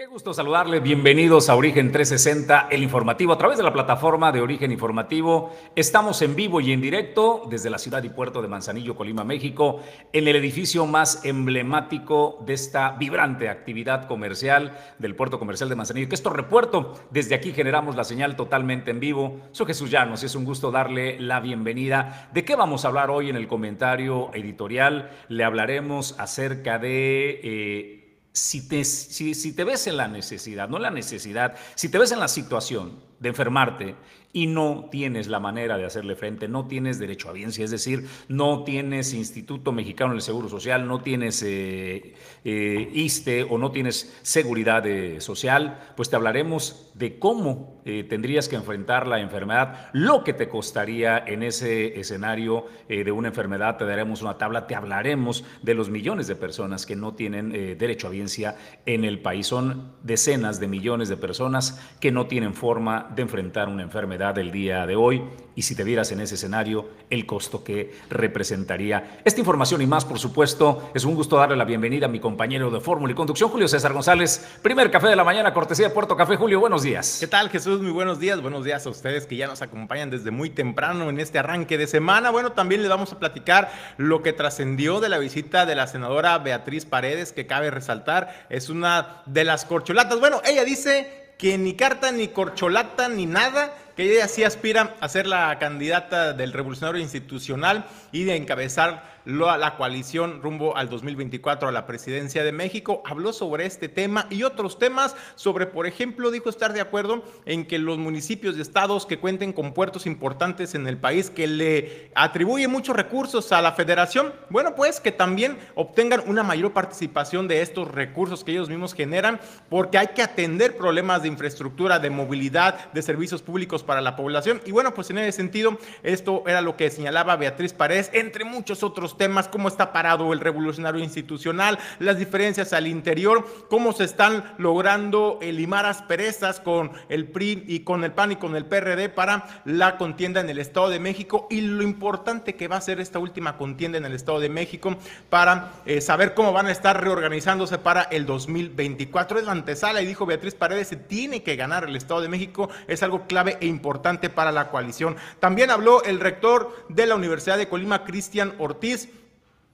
Qué gusto saludarle. Bienvenidos a Origen 360, el informativo a través de la plataforma de Origen Informativo. Estamos en vivo y en directo desde la ciudad y puerto de Manzanillo, Colima, México, en el edificio más emblemático de esta vibrante actividad comercial del puerto comercial de Manzanillo, que es Torrepuerto. Desde aquí generamos la señal totalmente en vivo. Soy Jesús Llanos y es un gusto darle la bienvenida. ¿De qué vamos a hablar hoy en el comentario editorial? Le hablaremos acerca de... Eh, si te, si, te ves en la necesidad, no la necesidad, si te ves en la situación de enfermarte y no tienes la manera de hacerle frente, no tienes derecho a biencia, es decir, no tienes Instituto Mexicano del Seguro Social, no tienes eh, eh, ISTE o no tienes seguridad eh, social, pues te hablaremos de cómo tendrías que enfrentar la enfermedad, lo que te costaría en ese escenario de una enfermedad, te daremos una tabla, te hablaremos de los millones de personas que no tienen derecho a biencia en el país. Son decenas de millones de personas que no tienen forma de enfrentar una enfermedad del día de hoy y si te vieras en ese escenario, el costo que representaría. Esta información y más, por supuesto, es un gusto darle la bienvenida a mi compañero de Fórmula y Conducción, Julio César González. Primer café de la mañana, cortesía de Puerto Café. Julio, buenos días. ¿Qué tal, Jesús? Muy buenos días. Buenos días a ustedes que ya nos acompañan desde muy temprano en este arranque de semana. Bueno, también le vamos a platicar lo que trascendió de la visita de la senadora Beatriz Paredes, que cabe resaltar, es una de las corcholatas. Bueno, ella dice que ni carta, ni corcholata, ni nada, que ella sí aspira a ser la candidata del revolucionario institucional y de encabezar la coalición rumbo al 2024 a la presidencia de México. Habló sobre este tema y otros temas, sobre, por ejemplo, dijo estar de acuerdo en que los municipios y estados que cuenten con puertos importantes en el país, que le atribuye muchos recursos a la federación, bueno, pues que también obtengan una mayor participación de estos recursos que ellos mismos generan, porque hay que atender problemas de infraestructura, de movilidad, de servicios públicos para la población. Y bueno, pues en ese sentido, esto era lo que señalaba Beatriz Paredes, entre muchos otros temas, cómo está parado el revolucionario institucional, las diferencias al interior, cómo se están logrando limar asperezas con el PRI y con el PAN y con el PRD para la contienda en el Estado de México y lo importante que va a ser esta última contienda en el Estado de México para eh, saber cómo van a estar reorganizándose para el 2024. Es la antesala y dijo Beatriz Paredes, se tiene que ganar el Estado de México, es algo clave e importante para la coalición. También habló el rector de la Universidad de Colima, Cristian Ortiz,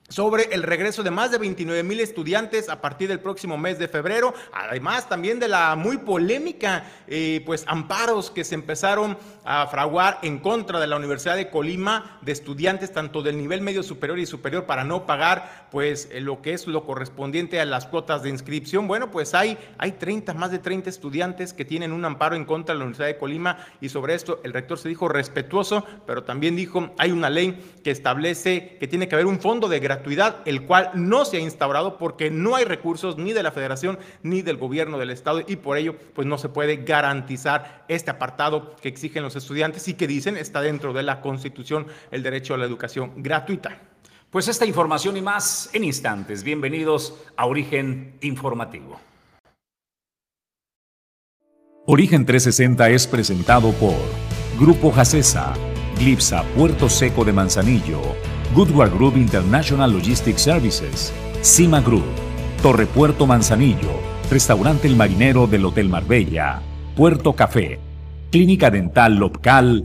sobre el regreso de más de 29 mil estudiantes a partir del próximo mes de febrero, además también de la muy polémica eh, pues amparos que se empezaron a fraguar en contra de la Universidad de Colima de estudiantes tanto del nivel medio superior y superior para no pagar pues eh, lo que es lo correspondiente a las cuotas de inscripción. Bueno, pues hay, hay 30, más de 30 estudiantes que tienen un amparo en contra de la Universidad de Colima y sobre esto el rector se dijo respetuoso, pero también dijo hay una ley que establece que tiene que haber un fondo de gratuidad el cual no se ha instaurado porque no hay recursos ni de la federación ni del gobierno del estado y por ello pues no se puede garantizar este apartado que exigen los estudiantes y que dicen está dentro de la constitución el derecho a la educación gratuita. Pues esta información y más en instantes. Bienvenidos a Origen Informativo. Origen 360 es presentado por Grupo Jacesa, Glipsa Puerto Seco de Manzanillo, Goodward Group International Logistics Services, Cima Group, Torre Puerto Manzanillo, Restaurante El Marinero del Hotel Marbella, Puerto Café, Clínica Dental Local.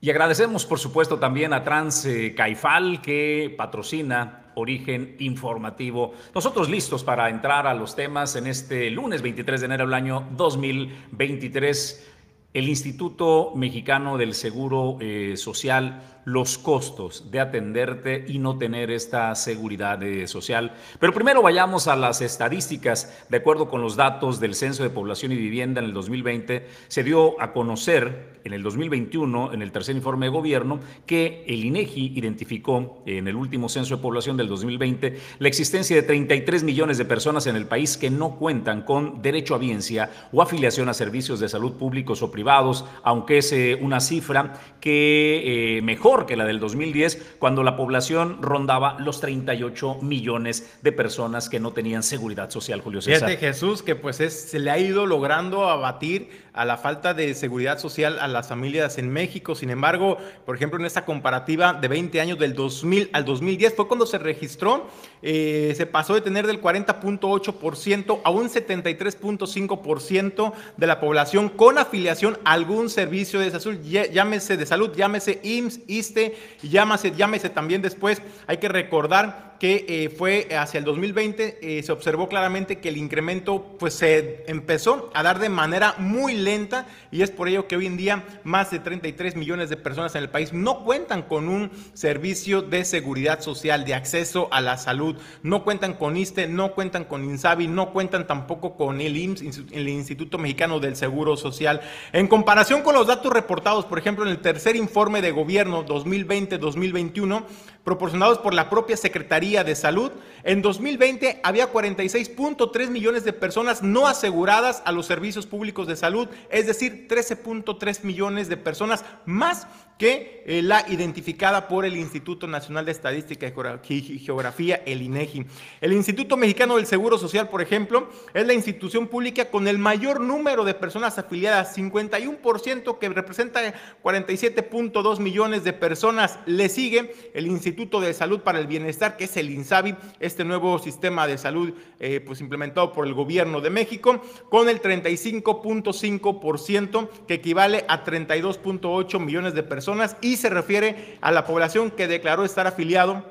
Y agradecemos, por supuesto, también a Trans eh, Caifal que patrocina Origen Informativo. Nosotros listos para entrar a los temas en este lunes 23 de enero del año 2023 el Instituto Mexicano del Seguro eh, Social los costos de atenderte y no tener esta seguridad eh, social. Pero primero vayamos a las estadísticas. De acuerdo con los datos del Censo de Población y Vivienda en el 2020, se dio a conocer en el 2021, en el tercer informe de gobierno, que el INEGI identificó en el último Censo de Población del 2020 la existencia de 33 millones de personas en el país que no cuentan con derecho a biencia o afiliación a servicios de salud públicos o privados, aunque es eh, una cifra que eh, mejor que la del 2010, cuando la población rondaba los 38 millones de personas que no tenían seguridad social, Julio César. Fíjate, Jesús, que pues es, se le ha ido logrando abatir a la falta de seguridad social a las familias en México. Sin embargo, por ejemplo, en esta comparativa de 20 años del 2000 al 2010 fue cuando se registró, eh, se pasó de tener del 40.8% a un 73.5% de la población con afiliación a algún servicio de salud, llámese de salud, llámese IMSS, ISTE, llámese, llámese también después. Hay que recordar que eh, fue hacia el 2020, eh, se observó claramente que el incremento pues se empezó a dar de manera muy lenta y es por ello que hoy en día más de 33 millones de personas en el país no cuentan con un servicio de seguridad social, de acceso a la salud, no cuentan con ISTE, no cuentan con INSABI, no cuentan tampoco con el IMSS, el Instituto Mexicano del Seguro Social. En comparación con los datos reportados, por ejemplo, en el tercer informe de gobierno 2020-2021, proporcionados por la propia Secretaría de Salud, en 2020 había 46.3 millones de personas no aseguradas a los servicios públicos de salud, es decir, 13.3 millones de personas más que eh, la identificada por el Instituto Nacional de Estadística y Geografía, el INEGI. El Instituto Mexicano del Seguro Social, por ejemplo, es la institución pública con el mayor número de personas afiliadas, 51% que representa 47.2 millones de personas. Le sigue el Instituto de Salud para el Bienestar, que es el INSABI, este nuevo sistema de salud eh, pues implementado por el gobierno de México, con el 35.5% que equivale a 32.8 millones de personas y se refiere a la población que declaró estar afiliado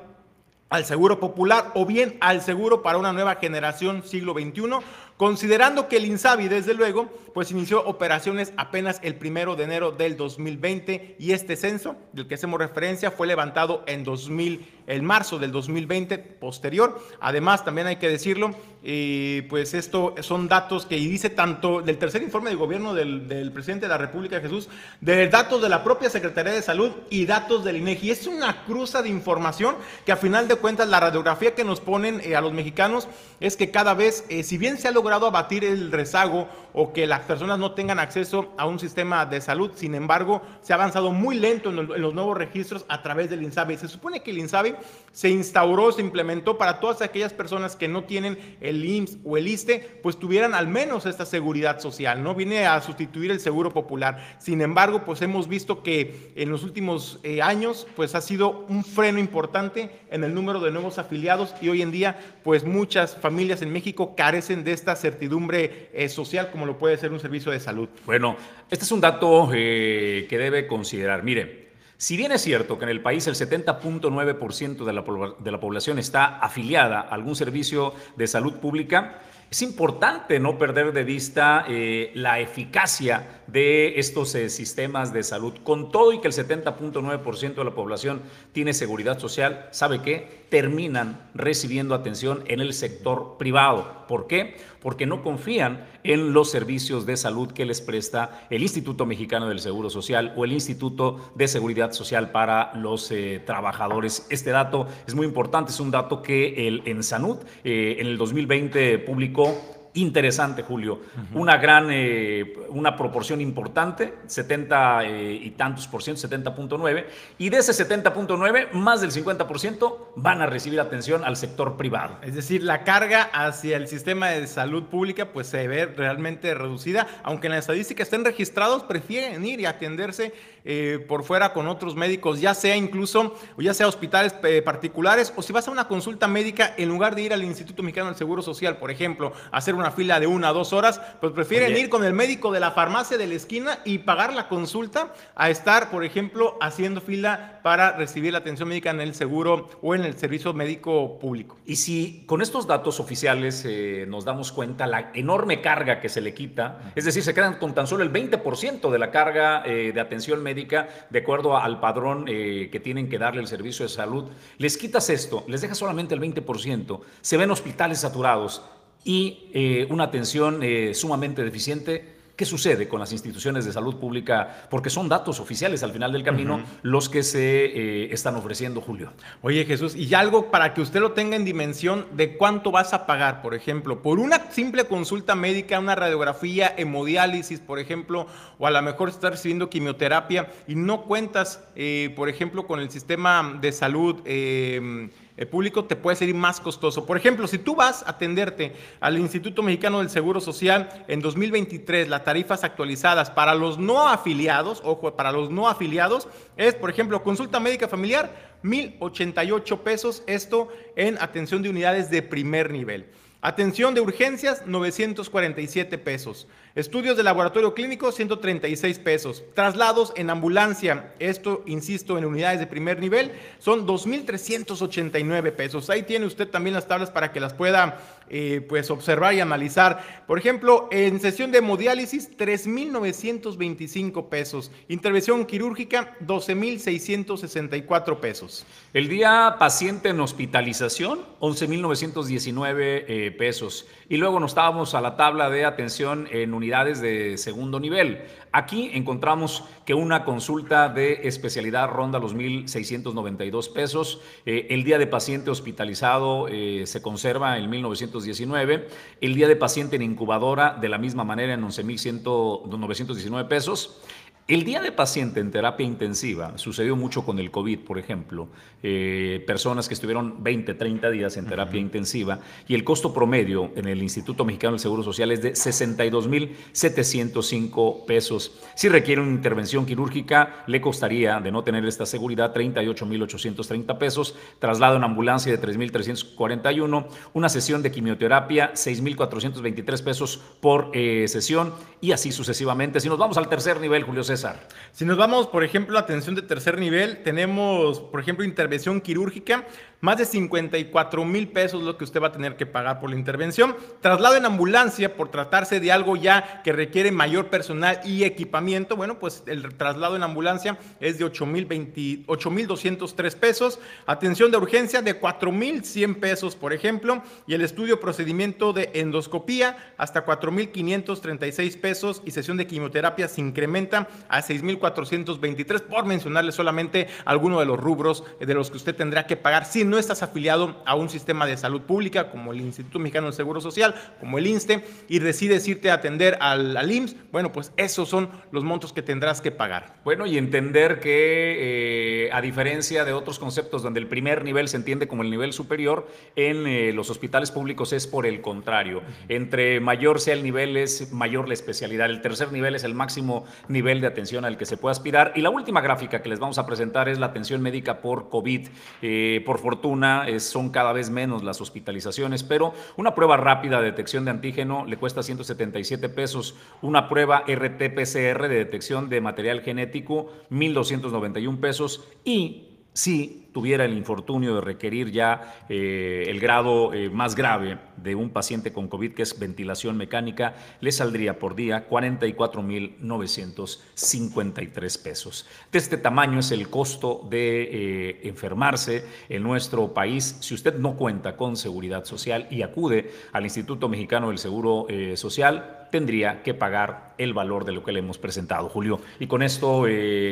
al Seguro Popular o bien al Seguro para una nueva generación siglo XXI, considerando que el INSABI, desde luego, pues inició operaciones apenas el primero de enero del 2020 y este censo del que hacemos referencia fue levantado en 2000 el marzo del 2020 posterior. Además, también hay que decirlo, y pues esto son datos que dice tanto del tercer informe de gobierno del, presidente de la República Jesús, de datos de la propia Secretaría de Salud y datos del INEGI. Es una cruza de información que a final de cuentas la radiografía que nos ponen eh, a los mexicanos es que cada vez, eh, si bien se ha logrado abatir el rezago o que personas no tengan acceso a un sistema de salud, sin embargo, se ha avanzado muy lento en, los nuevos registros a través del INSABI. Se supone que el INSABI se instauró, se implementó para todas aquellas personas que no tienen el IMSS o el ISTE, pues tuvieran al menos esta seguridad social, ¿no? Viene a sustituir el seguro popular. Sin embargo, pues hemos visto que en los últimos eh, años, pues ha sido un freno importante en el número de nuevos afiliados y hoy en día, pues muchas familias en México carecen de esta certidumbre eh, social como lo puede ser un servicio de salud. Bueno, este es un dato eh, que debe considerar. Mire, si bien es cierto que en el país el 70.9% de la, de la población está afiliada a algún servicio de salud pública, es importante no perder de vista eh, la eficacia de estos eh, sistemas de salud. Con todo y que el 70.9% de la población tiene seguridad social, ¿sabe qué? Terminan recibiendo atención en el sector privado. ¿Por qué? Porque no confían en los servicios de salud que les presta el Instituto Mexicano del Seguro Social o el Instituto de Seguridad Social para los eh, trabajadores. Este dato es muy importante, es un dato que el ENSANUD en el 2020 publicó tiempo interesante, Julio. Una gran, eh, una proporción importante, 70 eh, y tantos por ciento, 70.9, y de ese 70.9, más del 50% van a recibir atención al sector privado. Es decir, la carga hacia el sistema de salud pública pues se ve realmente reducida, aunque en la estadística estén registrados, prefieren ir y atenderse eh, por fuera con otros médicos, ya sea incluso, ya sea hospitales particulares, o si vas a una consulta médica, en lugar de ir al Instituto Mexicano del Seguro Social, por ejemplo, hacer una fila de una o dos horas, pues prefieren ir con el médico de la farmacia de la esquina y pagar la consulta a estar, por ejemplo, haciendo fila para recibir la atención médica en el seguro o en el servicio médico público. Y si con estos datos oficiales eh, nos damos cuenta la enorme carga que se le quita, es decir, se quedan con tan solo el 20% de la carga eh, de atención médica de acuerdo al padrón eh, que tienen que darle el servicio de salud, les quitas esto, les dejas solamente el 20%, se ven hospitales saturados, y eh, una atención eh, sumamente deficiente. ¿Qué sucede con las instituciones de salud pública? Porque son datos oficiales al final del camino los que se eh, están ofreciendo, Julio. Oye Jesús, y algo para que usted lo tenga en dimensión de cuánto vas a pagar, por ejemplo, por una simple consulta médica, una radiografía, hemodiálisis, por ejemplo, o a lo mejor estar recibiendo quimioterapia y no cuentas, por ejemplo, con el sistema de salud público te puede salir más costoso. Por ejemplo, si tú vas a atenderte al Instituto Mexicano del Seguro Social en 2023, las tarifas actualizadas para los no afiliados, ojo, para los no afiliados, es, por ejemplo, consulta médica familiar, 1.088 pesos, esto en atención de unidades de primer nivel. Atención de urgencias, 947 pesos. Estudios de laboratorio clínico, 136 pesos. Traslados en ambulancia, esto, insisto, en unidades de primer nivel, son 2.389 pesos. Ahí tiene usted también las tablas para que las pueda eh, pues, observar y analizar. Por ejemplo, en sesión de hemodiálisis, 3.925 pesos. Intervención quirúrgica, 12.664 pesos. El día paciente en hospitalización, 11.919 eh, pesos. Y luego nos estábamos a la tabla de atención en unidades de segundo nivel. Aquí encontramos que una consulta de especialidad ronda los 1.692 pesos. Eh, el día de paciente hospitalizado eh, se conserva en 1.919. El día de paciente en incubadora de la misma manera en 11.919 pesos. El día de paciente en terapia intensiva sucedió mucho con el COVID, por ejemplo, eh, personas que estuvieron 20, 30 días en terapia intensiva y el costo promedio en el Instituto Mexicano del Seguro Social es de 62.705 pesos. Si requiere una intervención quirúrgica, le costaría, de no tener esta seguridad, 38.830 pesos, traslado en ambulancia de 3.341, una sesión de quimioterapia, 6.423 pesos por eh, sesión y así sucesivamente. Si nos vamos al tercer nivel, Julio Si nos vamos, por ejemplo, a atención de tercer nivel, tenemos, por ejemplo, intervención quirúrgica, más de 54 mil pesos lo que usted va a tener que pagar por la intervención. Traslado en ambulancia por tratarse de algo ya que requiere mayor personal y equipamiento. Bueno, pues el traslado en ambulancia es de 8 mil 203 pesos. Atención de urgencia de 4 mil 100 pesos, por ejemplo. Y el estudio procedimiento de endoscopía hasta 4 mil 536 pesos. Y sesión de quimioterapia se incrementa a 6 mil 423 por mencionarle solamente alguno de los rubros de los que usted tendrá que pagar sin no estás afiliado a un sistema de salud pública como el Instituto Mexicano del Seguro Social, como el INSTE, y decides irte a atender al, al IMSS, bueno, pues esos son los montos que tendrás que pagar. Bueno, y entender que eh, a diferencia de otros conceptos donde el primer nivel se entiende como el nivel superior, en eh, los hospitales públicos es por el contrario. Entre mayor sea el nivel es mayor la especialidad. El tercer nivel es el máximo nivel de atención al que se puede aspirar. Y la última gráfica que les vamos a presentar es la atención médica por COVID. Eh, por fortuna son cada vez menos las hospitalizaciones, pero una prueba rápida de detección de antígeno le cuesta 177 pesos, una prueba RT-PCR de detección de material genético 1.291 pesos. Y si tuviera el infortunio de requerir ya eh, el grado eh, más grave de un paciente con COVID, que es ventilación mecánica, le saldría por día 44.953 pesos. De este tamaño es el costo de eh, enfermarse en nuestro país si usted no cuenta con seguridad social y acude al Instituto Mexicano del Seguro Social tendría que pagar el valor de lo que le hemos presentado, Julio. Y con esto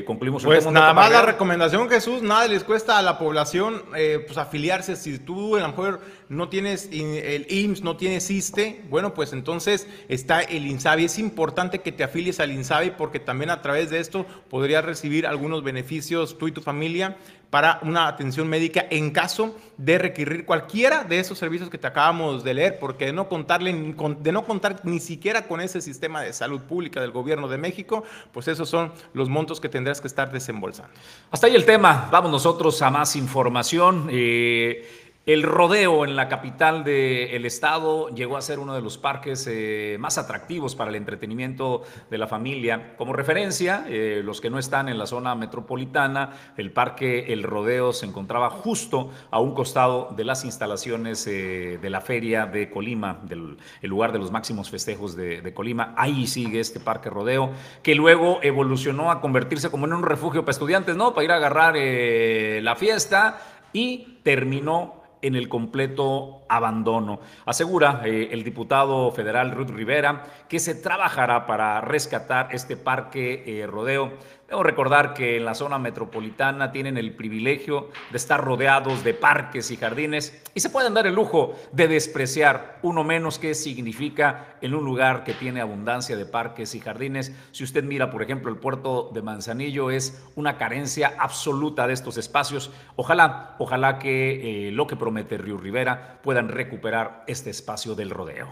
concluimos. Pues nada más la recomendación, Jesús, nada les cuesta a la población eh, pues afiliarse. Si tú a lo mejor no tienes el IMSS, no tienes ISTE, bueno, pues entonces está el INSABI. Es importante que te afilies al INSABI porque también a través de esto podrías recibir algunos beneficios tú y tu familia para una atención médica en caso de requerir cualquiera de esos servicios que te acabamos de leer, porque de no, contarle, de no contar ni siquiera con ese sistema de salud pública del gobierno de México, pues esos son los montos que tendrás que estar desembolsando. Hasta ahí el tema. Vamos nosotros a más información. Eh, el rodeo en la capital del estado llegó a ser uno de los parques eh, más atractivos para el entretenimiento de la familia. Como referencia, eh, los que no están en la zona metropolitana, el parque El Rodeo se encontraba justo a un costado de las instalaciones eh, de la feria de Colima, del el lugar de los máximos festejos de, de, Colima. Ahí sigue este parque Rodeo, que luego evolucionó a convertirse como en un refugio para estudiantes, ¿no? Para ir a agarrar la fiesta y terminó en el completo abandono. Asegura eh, el diputado federal Ruth Rivera que se trabajará para rescatar este parque eh, rodeo Debo recordar que en la zona metropolitana tienen el privilegio de estar rodeados de parques y jardines y se pueden dar el lujo de despreciar uno menos qué significa en un lugar que tiene abundancia de parques y jardines. Si usted mira, por ejemplo, el puerto de Manzanillo es una carencia absoluta de estos espacios. Ojalá, ojalá que eh, lo que promete Río Rivera puedan recuperar este espacio del rodeo.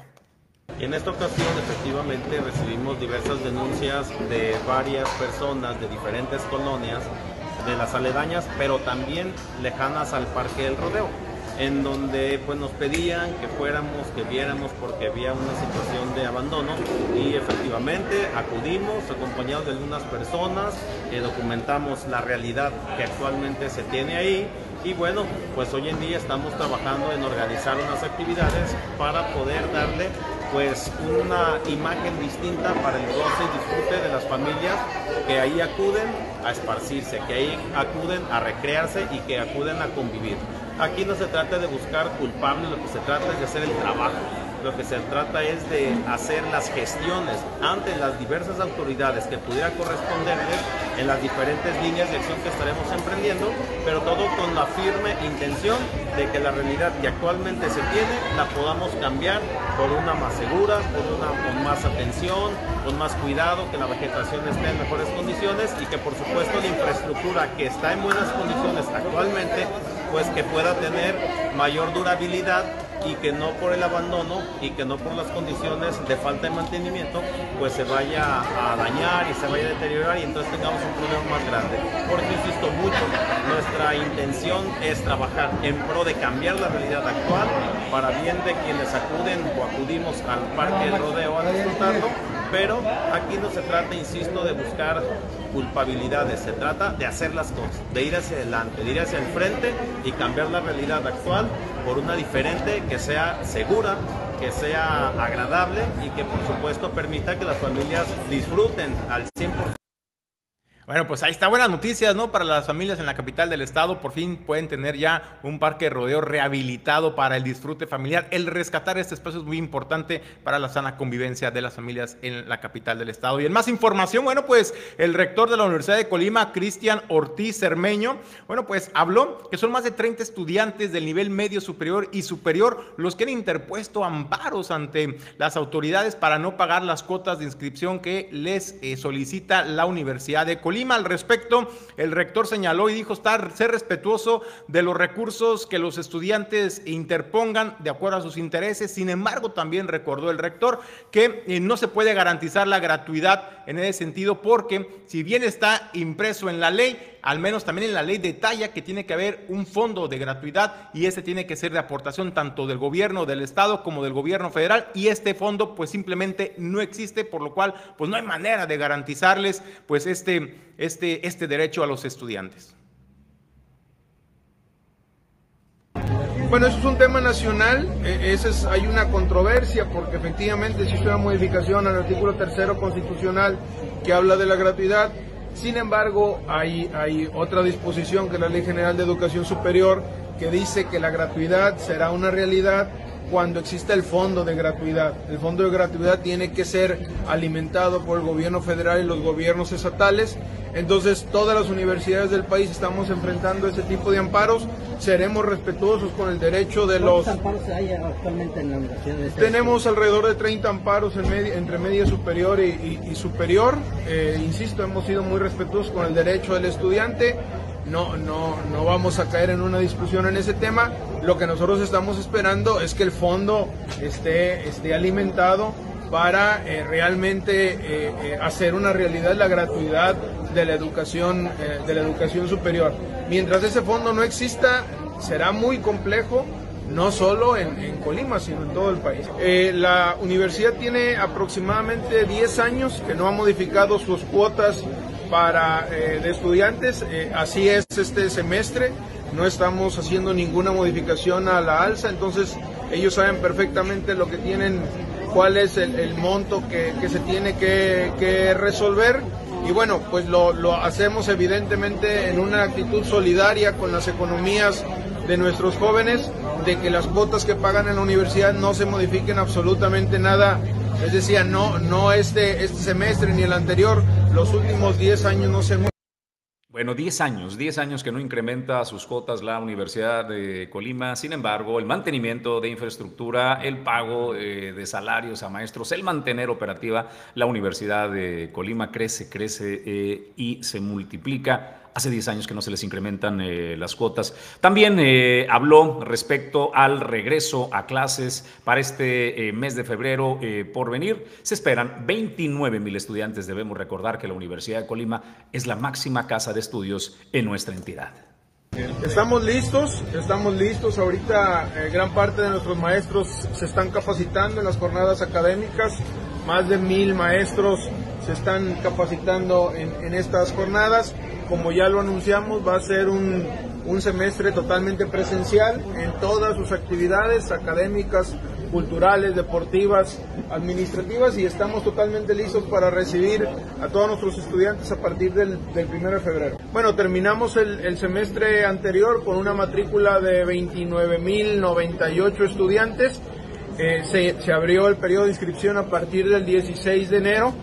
En esta ocasión efectivamente recibimos diversas denuncias de varias personas de diferentes colonias, de las aledañas, pero también lejanas al Parque del Rodeo, en donde pues nos pedían que fuéramos, que viéramos porque había una situación de abandono y efectivamente acudimos acompañados de algunas personas, eh, documentamos la realidad que actualmente se tiene ahí y bueno, pues hoy en día estamos trabajando en organizar unas actividades para poder darle pues una imagen distinta para el goce y disfrute de las familias que ahí acuden a esparcirse, que ahí acuden a recrearse y que acuden a convivir. Aquí no se trata de buscar culpables, lo que se trata es de hacer el trabajo lo que se trata es de hacer las gestiones ante las diversas autoridades que pudiera corresponderles en las diferentes líneas de acción que estaremos emprendiendo, pero todo con la firme intención de que la realidad que actualmente se tiene la podamos cambiar por una más segura, por una con más atención, con más cuidado, que la vegetación esté en mejores condiciones y que por supuesto la infraestructura que está en buenas condiciones actualmente, pues que pueda tener mayor durabilidad y que no por el abandono y que no por las condiciones de falta de mantenimiento pues se vaya a dañar y se vaya a deteriorar y entonces tengamos un problema más grande. Por eso insisto mucho, nuestra intención es trabajar en pro de cambiar la realidad actual para bien de quienes acuden o acudimos al parque del rodeo a disfrutarlo pero aquí no se trata, insisto, de buscar culpabilidades, se trata de hacer las cosas, de ir hacia adelante, de ir hacia el frente y cambiar la realidad actual por una diferente que sea segura, que sea agradable y que por supuesto permita que las familias disfruten al 100% bueno, pues ahí está buenas noticias, ¿no? Para las familias en la capital del estado, por fin pueden tener ya un parque de rodeo rehabilitado para el disfrute familiar. El rescatar este espacio es muy importante para la sana convivencia de las familias en la capital del estado. Y en más información, bueno, pues el rector de la Universidad de Colima, Cristian Ortiz Cermeño, bueno, pues habló que son más de 30 estudiantes del nivel medio superior y superior los que han interpuesto amparos ante las autoridades para no pagar las cuotas de inscripción que les eh, solicita la Universidad de Colima al respecto, el rector señaló y dijo estar, ser respetuoso de los recursos que los estudiantes interpongan de acuerdo a sus intereses. Sin embargo, también recordó el rector que eh, no se puede garantizar la gratuidad en ese sentido porque si bien está impreso en la ley, al menos también en la ley detalla que tiene que haber un fondo de gratuidad y ese tiene que ser de aportación tanto del gobierno del estado como del gobierno federal y este fondo pues simplemente no existe, por lo cual pues no hay manera de garantizarles pues este, este, este derecho a los estudiantes. Bueno, eso es un tema nacional, e, ese es, hay una controversia porque efectivamente existe una modificación al artículo tercero constitucional que habla de la gratuidad, sin embargo, hay, hay otra disposición que es la Ley General de Educación Superior que dice que la gratuidad será una realidad cuando exista el fondo de gratuidad. El fondo de gratuidad tiene que ser alimentado por el gobierno federal y los gobiernos estatales. Entonces, todas las universidades del país estamos enfrentando ese tipo de amparos. Seremos respetuosos con el derecho de los... ¿Cuántos amparos hay actualmente en la universidad? Tenemos alrededor de 30 amparos entre media superior y, superior. Eh, insisto, hemos sido muy respetuosos con el derecho del estudiante no, no, no vamos a caer en una discusión en ese tema. Lo que nosotros estamos esperando es que el fondo esté, esté alimentado para eh, realmente eh, eh, hacer una realidad la gratuidad de la educación, de la educación superior. Mientras ese fondo no exista, será muy complejo no solo en, Colima, sino en todo el país. la universidad tiene aproximadamente 10 años que no ha modificado sus cuotas para eh, de estudiantes. Eh, así es este semestre. No estamos haciendo ninguna modificación a la alza, entonces ellos saben perfectamente lo que tienen, cuál es el, monto que, se tiene que, resolver. Y bueno, pues lo, lo hacemos evidentemente en una actitud solidaria con las economías de nuestros jóvenes, de que las cuotas que pagan en la universidad no se modifiquen absolutamente nada. Les decía, no, no este, este semestre ni el anterior, los últimos 10 años no se bueno, 10 años, 10 años que no incrementa sus cuotas la Universidad de Colima. Sin embargo, el mantenimiento de infraestructura, el pago eh, de salarios a maestros, el mantener operativa la Universidad de Colima crece, crece eh, y se multiplica Hace 10 años que no se les incrementan eh, las cuotas. También eh, habló respecto al regreso a clases para este eh, mes de febrero por venir. Se esperan 29 mil estudiantes. Debemos recordar que la Universidad de Colima es la máxima casa de estudios en nuestra entidad. Estamos listos, estamos listos. Ahorita gran parte de nuestros maestros se están capacitando en las jornadas académicas. Más de mil maestros se están capacitando en, estas jornadas como ya lo anunciamos, va a ser un, semestre totalmente presencial en todas sus actividades académicas, culturales, deportivas, administrativas y estamos totalmente listos para recibir a todos nuestros estudiantes a partir del, del 1 de febrero. Bueno, terminamos el, semestre anterior con una matrícula de 29.098 estudiantes. Eh, se, se abrió el periodo de inscripción a partir del 16 de enero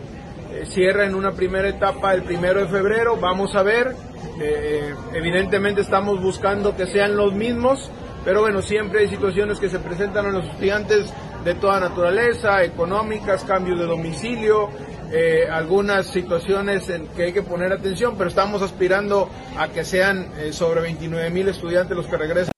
eh, cierra en una primera etapa el primero de febrero, vamos a ver, eh, evidentemente estamos buscando que sean los mismos, pero bueno, siempre hay situaciones que se presentan a los estudiantes de toda naturaleza, económicas, cambios de domicilio, eh, algunas situaciones en que hay que poner atención, pero estamos aspirando a que sean sobre 29 mil estudiantes los que regresen.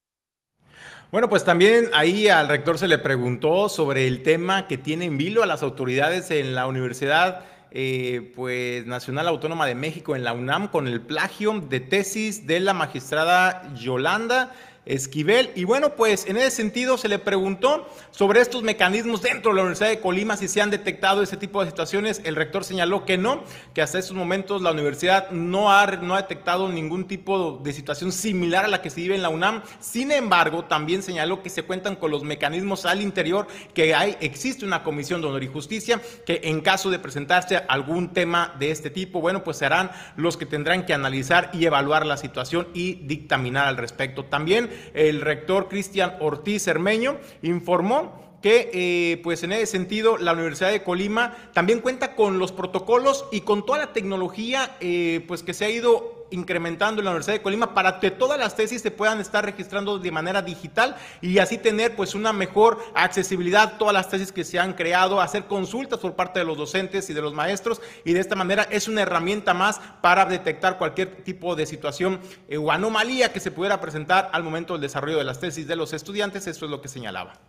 Bueno, pues también ahí al rector se le preguntó sobre el tema que tiene en vilo a las autoridades en la universidad eh, pues Nacional Autónoma de México en la UNAM con el plagio de tesis de la magistrada Yolanda Esquivel. Y bueno, pues en ese sentido se le preguntó sobre estos mecanismos dentro de la Universidad de Colima, si se han detectado ese tipo de situaciones. El rector señaló que no, que hasta estos momentos la universidad no ha, no ha detectado ningún tipo de situación similar a la que se vive en la UNAM. Sin embargo, también señaló que se cuentan con los mecanismos al interior, que hay, existe una comisión de honor y justicia, que en caso de presentarse algún tema de este tipo, bueno, pues serán los que tendrán que analizar y evaluar la situación y dictaminar al respecto. También el rector Cristian Ortiz Hermeño informó que eh, pues en ese sentido la Universidad de Colima también cuenta con los protocolos y con toda la tecnología eh, pues que se ha ido incrementando en la Universidad de Colima para que todas las tesis se puedan estar registrando de manera digital y así tener pues una mejor accesibilidad a todas las tesis que se han creado, hacer consultas por parte de los docentes y de los maestros y de esta manera es una herramienta más para detectar cualquier tipo de situación eh, o anomalía que se pudiera presentar al momento del desarrollo de las tesis de los estudiantes, eso es lo que señalaba.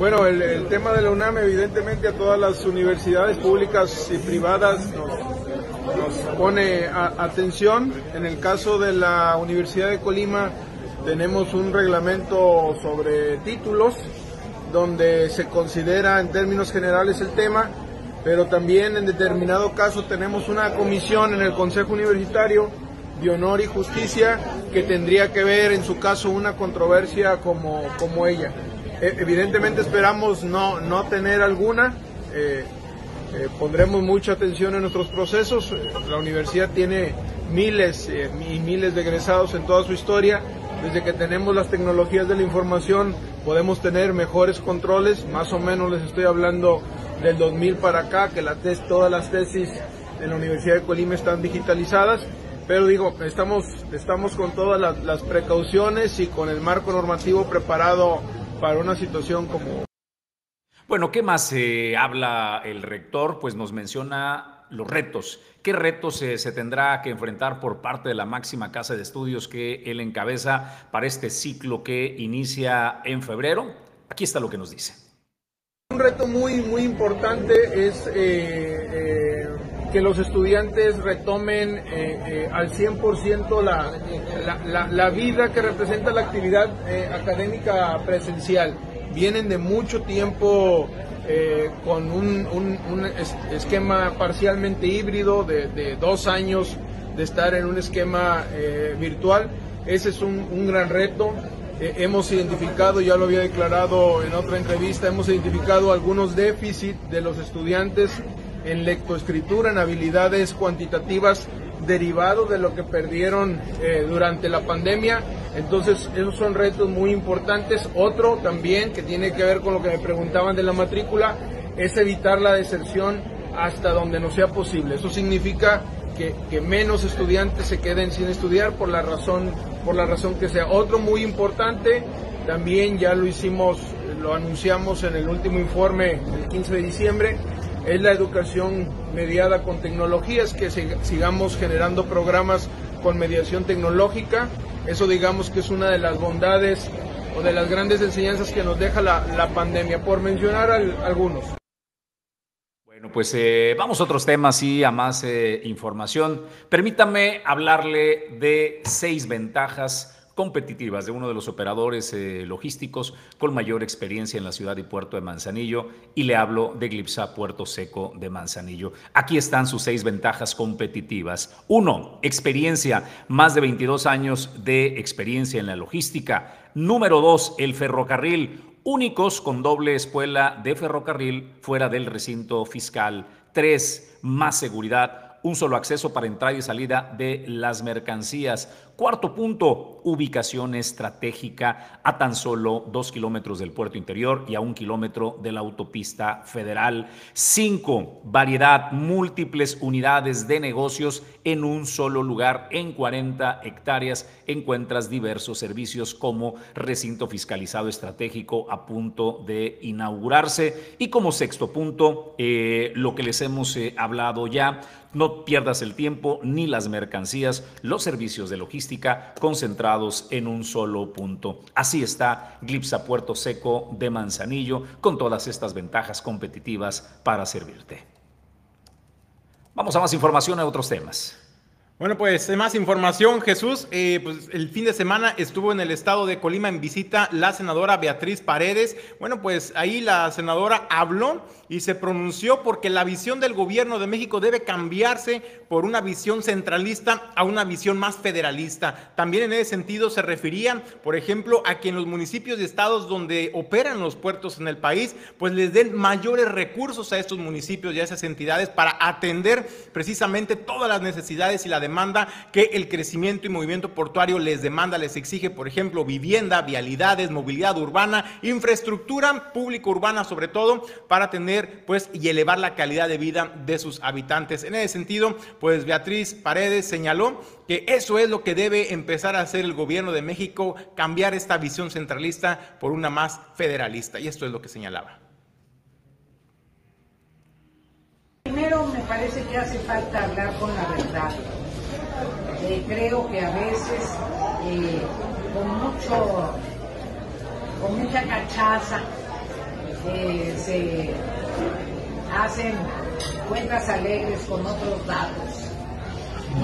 Bueno, el, tema de la UNAM evidentemente a todas las universidades públicas y privadas nos pone atención. En el caso de la Universidad de Colima tenemos un reglamento sobre títulos donde se considera en términos generales el tema, pero también en determinado caso tenemos una comisión en el Consejo Universitario de Honor y Justicia que tendría que ver en su caso una controversia como, como ella. E, evidentemente esperamos no, no tener alguna. Eh, eh, pondremos mucha atención en nuestros procesos. La universidad tiene miles eh, y miles de egresados en toda su historia. Desde que tenemos las tecnologías de la información podemos tener mejores controles. Más o menos les estoy hablando del 2000 para acá, que la todas las tesis en la Universidad de Colima están digitalizadas. Pero digo, estamos, estamos con todas las precauciones y con el marco normativo preparado para una situación como bueno, ¿qué más se habla el rector? Pues nos menciona los retos. ¿Qué retos se tendrá que enfrentar por parte de la máxima casa de estudios que él encabeza para este ciclo que inicia en febrero? Aquí está lo que nos dice. Un reto muy, muy importante es eh, eh, que los estudiantes retomen eh, al 100% la, la, la, vida que representa la actividad académica presencial vienen de mucho tiempo eh, con un, esquema parcialmente híbrido de, dos años de estar en un esquema eh, virtual. Ese es un, gran reto. Eh, hemos identificado, ya lo había declarado en otra entrevista, hemos identificado algunos déficits de los estudiantes en lectoescritura, en habilidades cuantitativas derivados de lo que perdieron eh, durante la pandemia. Entonces, esos son retos muy importantes. Otro también que tiene que ver con lo que me preguntaban de la matrícula es evitar la deserción hasta donde nos sea posible. Eso significa que, menos estudiantes se queden sin estudiar por la razón por la razón que sea. Otro muy importante, también ya lo hicimos, lo anunciamos en el último informe del 15 de diciembre, es la educación mediada con tecnologías, que sigamos generando programas con mediación tecnológica. Eso digamos que es una de las bondades o de las grandes enseñanzas que nos deja la, pandemia, por mencionar al, algunos. Bueno, pues eh, vamos a otros temas y a más eh, información. Permítame hablarle de seis ventajas competitivas de uno de los operadores eh, logísticos con mayor experiencia en la ciudad y puerto de Manzanillo y le hablo de Glipsa Puerto Seco de Manzanillo. Aquí están sus seis ventajas competitivas. Uno, experiencia, más de 22 años de experiencia en la logística. Número dos, el ferrocarril, únicos con doble escuela de ferrocarril fuera del recinto fiscal. Tres, más seguridad, un solo acceso para entrada y salida de las mercancías. Cuarto punto, ubicación estratégica a tan solo dos kilómetros del puerto interior y a un kilómetro de la autopista federal. Cinco, variedad, múltiples unidades de negocios en un solo lugar. En 40 hectáreas encuentras diversos servicios como recinto fiscalizado estratégico a punto de inaugurarse. Y como sexto punto, eh, lo que les hemos eh, hablado ya, no pierdas el tiempo ni las mercancías, los servicios de logística concentrados en un solo punto. Así está Glipsa Puerto Seco de Manzanillo con todas estas ventajas competitivas para servirte. Vamos a más información a otros temas. Bueno, pues más información, Jesús. Eh, pues el fin de semana estuvo en el estado de Colima en visita la senadora Beatriz Paredes. Bueno, pues ahí la senadora habló y se pronunció porque la visión del gobierno de México debe cambiarse por una visión centralista a una visión más federalista. También en ese sentido se refería, por ejemplo, a que en los municipios y estados donde operan los puertos en el país, pues les den mayores recursos a estos municipios y a esas entidades para atender precisamente todas las necesidades y la demanda que el crecimiento y movimiento portuario les demanda, les exige, por ejemplo, vivienda, vialidades, movilidad urbana, infraestructura pública urbana sobre todo, para tener pues y elevar la calidad de vida de sus habitantes. En ese sentido, pues Beatriz Paredes señaló que eso es lo que debe empezar a hacer el gobierno de México, cambiar esta visión centralista por una más federalista. Y esto es lo que señalaba. Primero me parece que hace falta hablar con la verdad. Eh, creo que a veces eh, con mucho con mucha cachaza eh, se hacen cuentas alegres con otros datos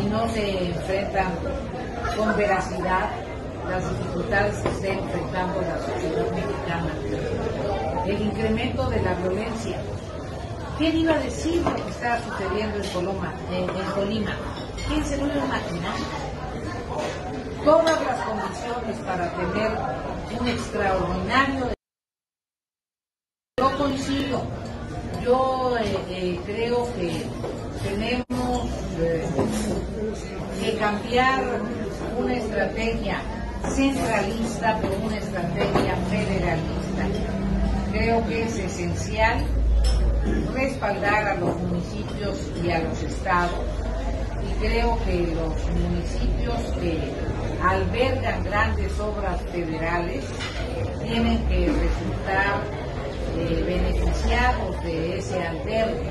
y no se enfrentan con veracidad las dificultades que está enfrentando la sociedad mexicana. El incremento de la violencia. ¿Quién iba a decir lo que está sucediendo en, Coloma, en Colima? ¿Quién se lo iba a imaginar? Todas las condiciones para tener un extraordinario. Yo coincido. Yo eh, eh, creo que tenemos eh, que cambiar una estrategia centralista por una estrategia federalista. Creo que es esencial respaldar a los municipios y a los estados creo que los municipios que albergan grandes obras federales tienen que resultar eh, beneficiados de ese albergue.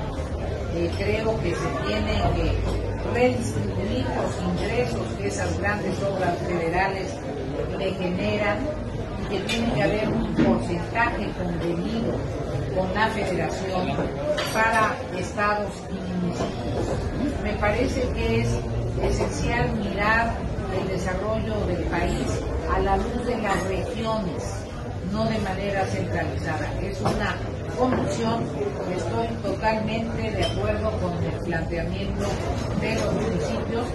Eh, creo que se tienen que redistribuir los ingresos que esas grandes obras federales le generan y que tiene que haber un porcentaje convenido con la federación para estados y municipios. Me parece que es esencial mirar el desarrollo del país a la luz de las regiones, no de manera centralizada. Es una condición, estoy totalmente de acuerdo con el planteamiento de los municipios.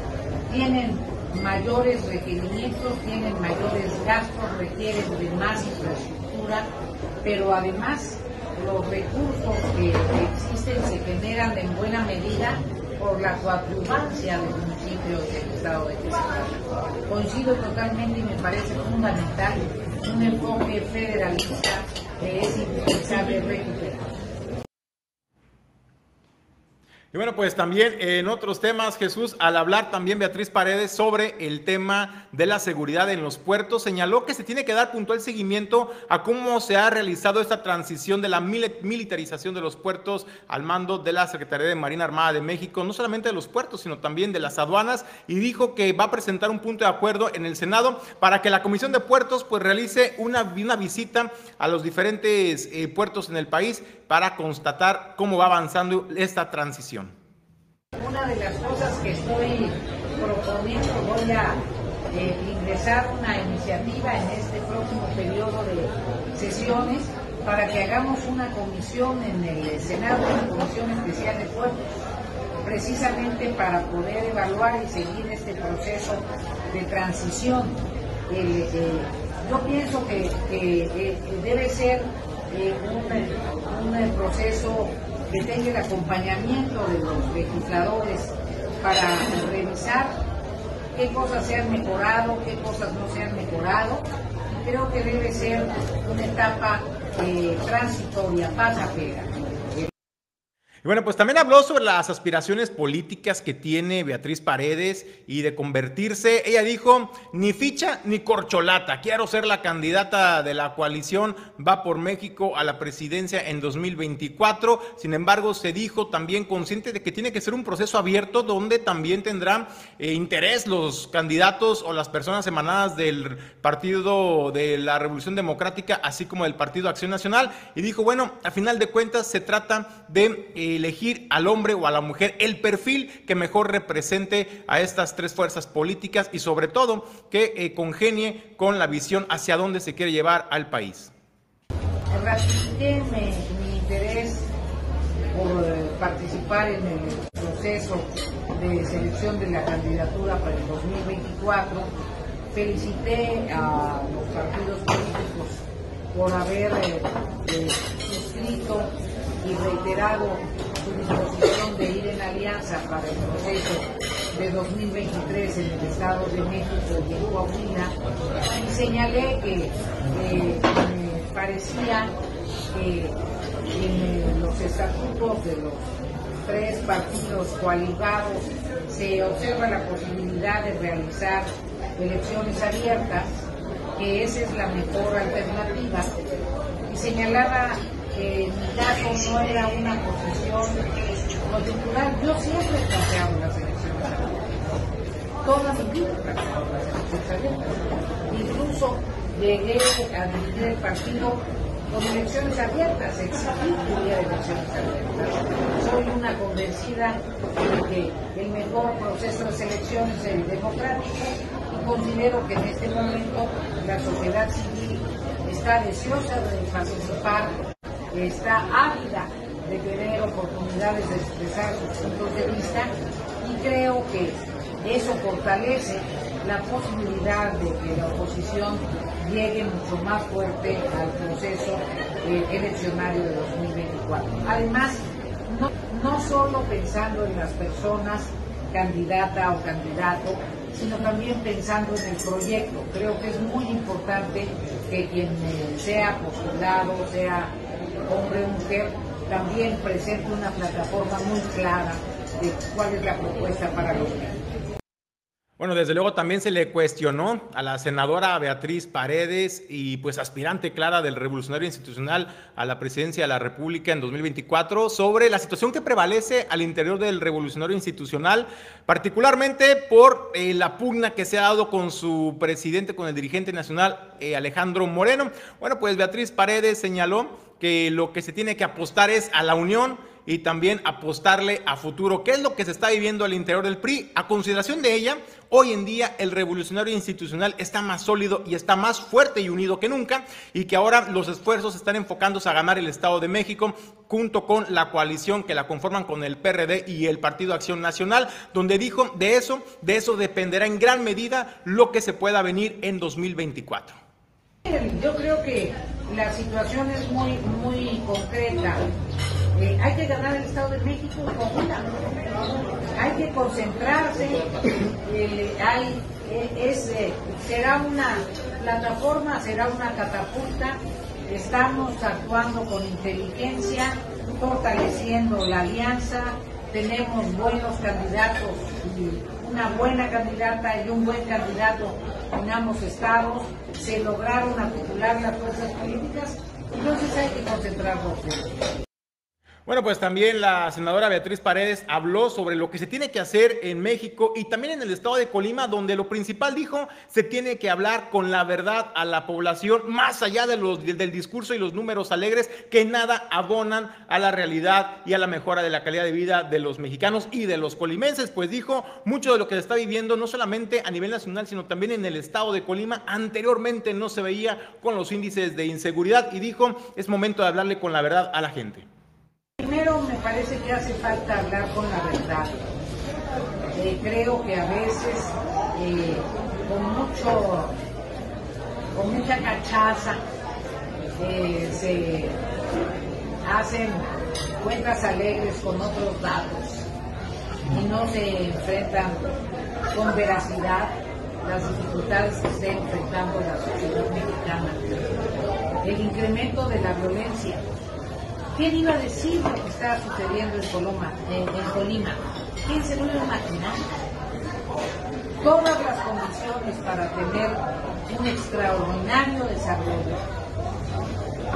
Tienen mayores requerimientos, tienen mayores gastos, requieren de más infraestructura, pero además los recursos que existen se generan en buena medida por la coadyuvancia de los municipios del estado de Querétaro. Coincido totalmente y me parece fundamental un enfoque federalista que es indispensable recuperar. Y bueno, pues también en otros temas, Jesús, al hablar también Beatriz Paredes sobre el tema de la seguridad en los puertos, señaló que se tiene que dar puntual seguimiento a cómo se ha realizado esta transición de la militarización de los puertos al mando de la Secretaría de Marina Armada de México, no solamente de los puertos, sino también de las aduanas, y dijo que va a presentar un punto de acuerdo en el Senado para que la Comisión de Puertos pues realice una, una visita a los diferentes eh, puertos en el país para constatar cómo va avanzando esta transición. Una de las cosas que estoy proponiendo, voy a eh, ingresar una iniciativa en este próximo periodo de sesiones para que hagamos una comisión en el Senado, una comisión especial de puertos, precisamente para poder evaluar y seguir este proceso de transición. Eh, yo pienso que, eh, debe ser un, un proceso que tenga el acompañamiento de los legisladores para revisar qué cosas se han mejorado, qué cosas no se han mejorado. Creo que debe ser una etapa eh, transitoria, pasajera. Y bueno, pues también habló sobre las aspiraciones políticas que tiene Beatriz Paredes y de convertirse, ella dijo, ni ficha ni corcholata, quiero ser la candidata de la coalición, va por México a la presidencia en 2024, sin embargo se dijo también consciente de que tiene que ser un proceso abierto donde también tendrán eh, interés los candidatos o las personas emanadas del Partido de la Revolución Democrática, así como del Partido Acción Nacional, y dijo, bueno, a final de cuentas se trata de... Eh, elegir al hombre o a la mujer el perfil que mejor represente a estas tres fuerzas políticas y sobre todo que eh, congenie con la visión hacia dónde se quiere llevar al país. Ratifiqué mi, interés por eh, participar en el proceso de selección de la candidatura para el 2024. Felicité a los partidos políticos por haber eh, suscrito y reiterado su disposición de ir en alianza para el proceso de 2023 en el Estado de México y en Coahuila. Y señalé que me parecía que en los estatutos de los tres partidos coaligados se observa la posibilidad de realizar elecciones abiertas, que esa es la mejor alternativa, y señalaba que mi caso no era una posición coyuntural. Yo siempre he planteado las elecciones abiertas. Toda mi vida he planteado las elecciones abiertas. Incluso llegué a dirigir el partido con elecciones abiertas, exigir que hubiera elecciones abiertas. Soy una convencida de que el mejor proceso de selección es el democrático y considero que en este momento la sociedad civil está deseosa de participar está ávida de tener oportunidades de expresar sus puntos de vista y creo que eso fortalece la posibilidad de que la oposición llegue mucho más fuerte al proceso eh, eleccionario de 2024. Además, no, no solo pensando en las personas candidata o candidato, sino también pensando en el proyecto. Creo que es muy importante que quien eh, sea postulado, sea hombre o mujer, también presenta una plataforma muy clara de cuál es la propuesta para los niños. Bueno, desde luego también se le cuestionó a la senadora Beatriz Paredes y pues aspirante clara del Revolucionario Institucional a la presidencia de la República en 2024 sobre la situación que prevalece al interior del Revolucionario Institucional, particularmente por eh, la pugna que se ha dado con su presidente, con el dirigente nacional eh, Alejandro Moreno. Bueno, pues Beatriz Paredes señaló que lo que se tiene que apostar es a la unión y también apostarle a futuro. ¿Qué es lo que se está viviendo al interior del PRI? A consideración de ella, hoy en día el revolucionario institucional está más sólido y está más fuerte y unido que nunca y que ahora los esfuerzos están enfocándose a ganar el Estado de México junto con la coalición que la conforman con el PRD y el Partido Acción Nacional, donde dijo de eso, de eso dependerá en gran medida lo que se pueda venir en 2024. Yo creo que la situación es muy, muy concreta. Eh, hay que ganar el Estado de México Hay que concentrarse. Eh, eh, será una plataforma, será una catapulta. Estamos actuando con inteligencia, fortaleciendo la alianza, tenemos buenos candidatos una buena candidata y un buen candidato en ambos estados, se lograron articular las fuerzas políticas, entonces hay que concentrarnos en bueno, pues también la senadora Beatriz Paredes habló sobre lo que se tiene que hacer en México y también en el estado de Colima, donde lo principal dijo, se tiene que hablar con la verdad a la población, más allá de los, del discurso y los números alegres, que nada abonan a la realidad y a la mejora de la calidad de vida de los mexicanos y de los colimenses. Pues dijo, mucho de lo que se está viviendo, no solamente a nivel nacional, sino también en el estado de Colima, anteriormente no se veía con los índices de inseguridad y dijo, es momento de hablarle con la verdad a la gente. Primero me parece que hace falta hablar con la verdad. Eh, creo que a veces eh, con mucho, con mucha cachaza eh, se hacen cuentas alegres con otros datos y no se enfrentan con veracidad las dificultades que está enfrentando la sociedad mexicana. El incremento de la violencia ¿Quién iba a decir lo que estaba sucediendo en, Coloma, en, Colima? ¿Quién se a imaginar? Todas las condiciones para tener un extraordinario desarrollo,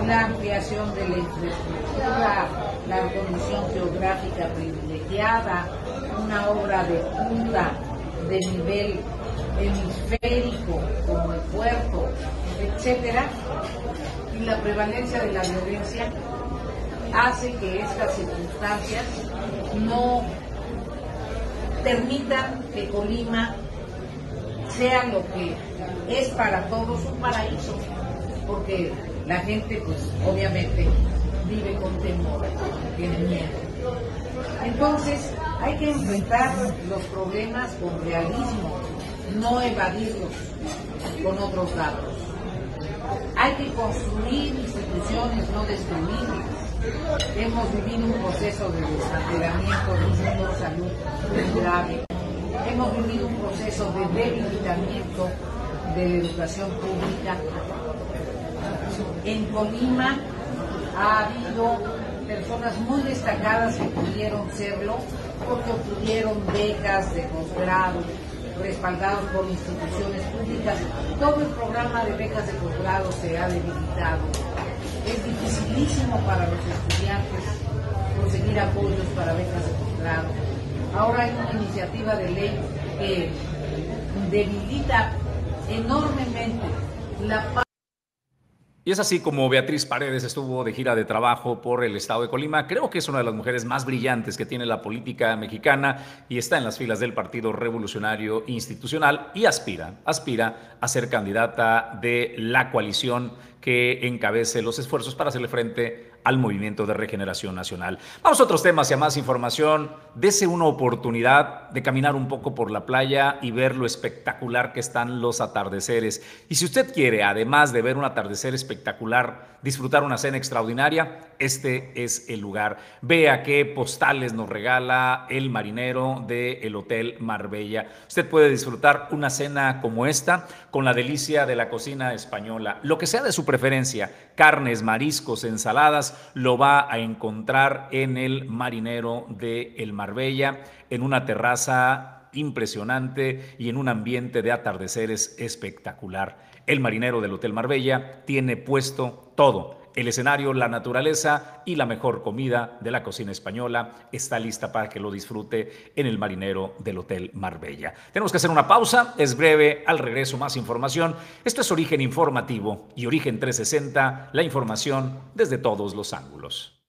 la ampliación de la infraestructura, la condición geográfica privilegiada, una obra de punta de nivel hemisférico como el puerto, etcétera, y la prevalencia de la violencia hace que estas circunstancias no permitan que Colima sea lo que es para todos un paraíso, porque la gente pues obviamente vive con temor, tiene miedo. Entonces hay que enfrentar los problemas con realismo, no evadirlos con otros datos. Hay que construir instituciones, no destruirlas Hemos vivido un proceso de desmantelamiento del sector salud muy grave. Hemos vivido un proceso de debilitamiento de la educación pública. En Colima ha habido personas muy destacadas que pudieron serlo porque obtuvieron becas de posgrado respaldados por instituciones públicas. Todo el programa de becas de posgrado se ha debilitado es dificilísimo para los estudiantes conseguir apoyos para becas de posgrado. Ahora hay una iniciativa de ley que debilita enormemente la y es así como Beatriz Paredes estuvo de gira de trabajo por el estado de Colima. Creo que es una de las mujeres más brillantes que tiene la política mexicana y está en las filas del Partido Revolucionario Institucional y aspira, aspira a ser candidata de la coalición que encabece los esfuerzos para hacerle frente al movimiento de regeneración nacional. Vamos a otros temas y a más información. Dese una oportunidad de caminar un poco por la playa y ver lo espectacular que están los atardeceres. Y si usted quiere, además de ver un atardecer espectacular, disfrutar una cena extraordinaria, este es el lugar. Vea qué postales nos regala el marinero del Hotel Marbella. Usted puede disfrutar una cena como esta con la delicia de la cocina española. Lo que sea de su preferencia, carnes, mariscos, ensaladas, lo va a encontrar en el marinero del el Marbella, en una terraza impresionante y en un ambiente de atardeceres espectacular. El marinero del Hotel Marbella tiene puesto todo el escenario, la naturaleza y la mejor comida de la cocina española está lista para que lo disfrute en el marinero del Hotel Marbella. Tenemos que hacer una pausa, es breve, al regreso más información. Esto es Origen Informativo y Origen 360, la información desde todos los ángulos.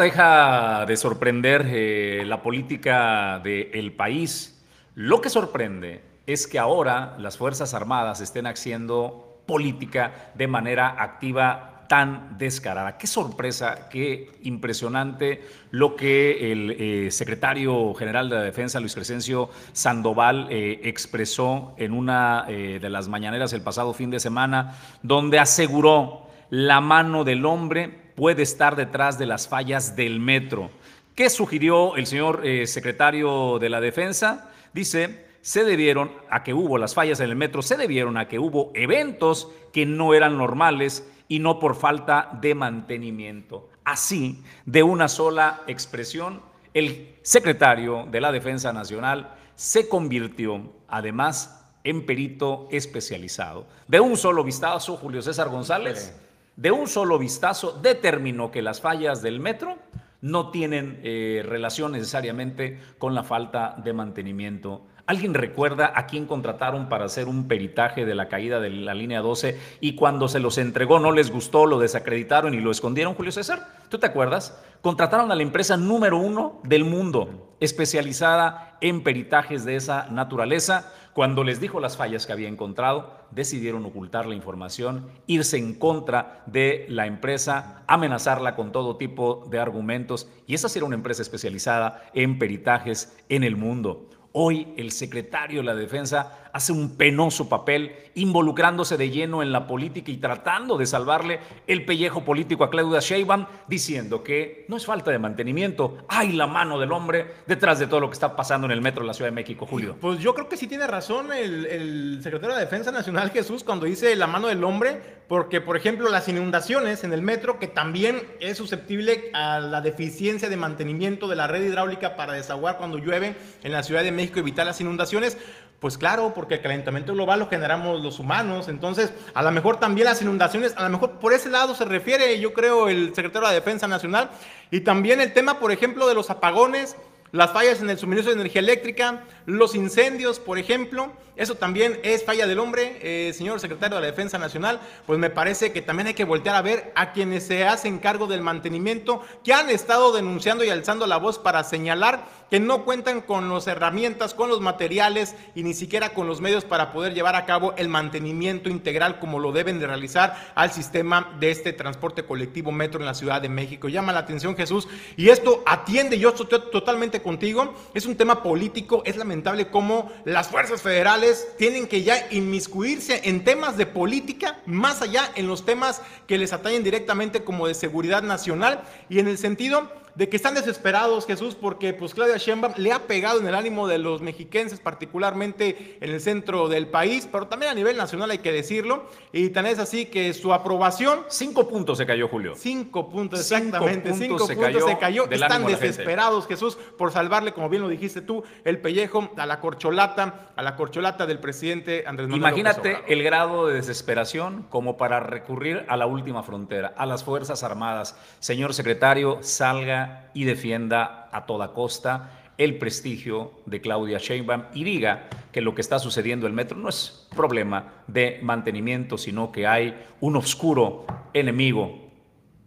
Deja de sorprender eh, la política del país. Lo que sorprende es que ahora las Fuerzas Armadas estén haciendo política de manera activa tan descarada. Qué sorpresa, qué impresionante lo que el eh, secretario general de la Defensa, Luis Crescencio Sandoval, eh, expresó en una de las mañaneras el pasado fin de semana, donde aseguró la mano del hombre puede estar detrás de las fallas del metro. ¿Qué sugirió el señor secretario de la Defensa? Dice, se debieron a que hubo las fallas en el metro, se debieron a que hubo eventos que no eran normales y no por falta de mantenimiento. Así, de una sola expresión, el secretario de la Defensa Nacional se convirtió, además, en perito especializado. De un solo vistazo, Julio César González, de un solo vistazo determinó que las fallas del metro no tienen eh, relación necesariamente con la falta de mantenimiento ¿Alguien recuerda a quién contrataron para hacer un peritaje de la caída de la línea 12 y cuando se los entregó no les gustó, lo desacreditaron y lo escondieron, Julio César? ¿Tú te acuerdas? Contrataron a la empresa número uno del mundo, especializada en peritajes de esa naturaleza. Cuando les dijo las fallas que había encontrado, decidieron ocultar la información, irse en contra de la empresa, amenazarla con todo tipo de argumentos. Y esa sí era una empresa especializada en peritajes en el mundo. Hoy el secretario de la Defensa hace un penoso papel involucrándose de lleno en la política y tratando de salvarle el pellejo político a Claudia Sheinbaum diciendo que no es falta de mantenimiento, hay la mano del hombre detrás de todo lo que está pasando en el metro de la Ciudad de México, Julio. Pues yo creo que sí tiene razón el, el secretario de Defensa Nacional Jesús cuando dice la mano del hombre, porque por ejemplo las inundaciones en el metro, que también es susceptible a la deficiencia de mantenimiento de la red hidráulica para desaguar cuando llueve en la Ciudad de México, evitar las inundaciones, pues claro, porque el calentamiento global lo generamos los humanos, entonces a lo mejor también las inundaciones, a lo mejor por ese lado se refiere, yo creo, el secretario de la Defensa Nacional, y también el tema, por ejemplo, de los apagones, las fallas en el suministro de energía eléctrica, los incendios, por ejemplo, eso también es falla del hombre, eh, señor secretario de la Defensa Nacional, pues me parece que también hay que voltear a ver a quienes se hacen cargo del mantenimiento, que han estado denunciando y alzando la voz para señalar que no cuentan con las herramientas, con los materiales y ni siquiera con los medios para poder llevar a cabo el mantenimiento integral como lo deben de realizar al sistema de este transporte colectivo metro en la Ciudad de México. Llama la atención Jesús y esto atiende, yo estoy totalmente contigo, es un tema político, es lamentable cómo las fuerzas federales tienen que ya inmiscuirse en temas de política, más allá en los temas que les atañen directamente como de seguridad nacional y en el sentido de que están desesperados, Jesús, porque pues Claudia Sheinbaum le ha pegado en el ánimo de los mexiquenses, particularmente en el centro del país, pero también a nivel nacional hay que decirlo, y tan es así que su aprobación... Cinco puntos se cayó, Julio. Cinco puntos, exactamente, cinco puntos, se, cayó, Están desesperados, Jesús, por salvarle, como bien lo dijiste tú, el pellejo a la corcholata, a la corcholata del presidente Andrés Manuel Imagínate el grado de desesperación como para recurrir a la última frontera, a las Fuerzas Armadas. Señor secretario, salga y defienda a toda costa el prestigio de Claudia Sheinbaum y diga que lo que está sucediendo en el metro no es problema de mantenimiento, sino que hay un oscuro enemigo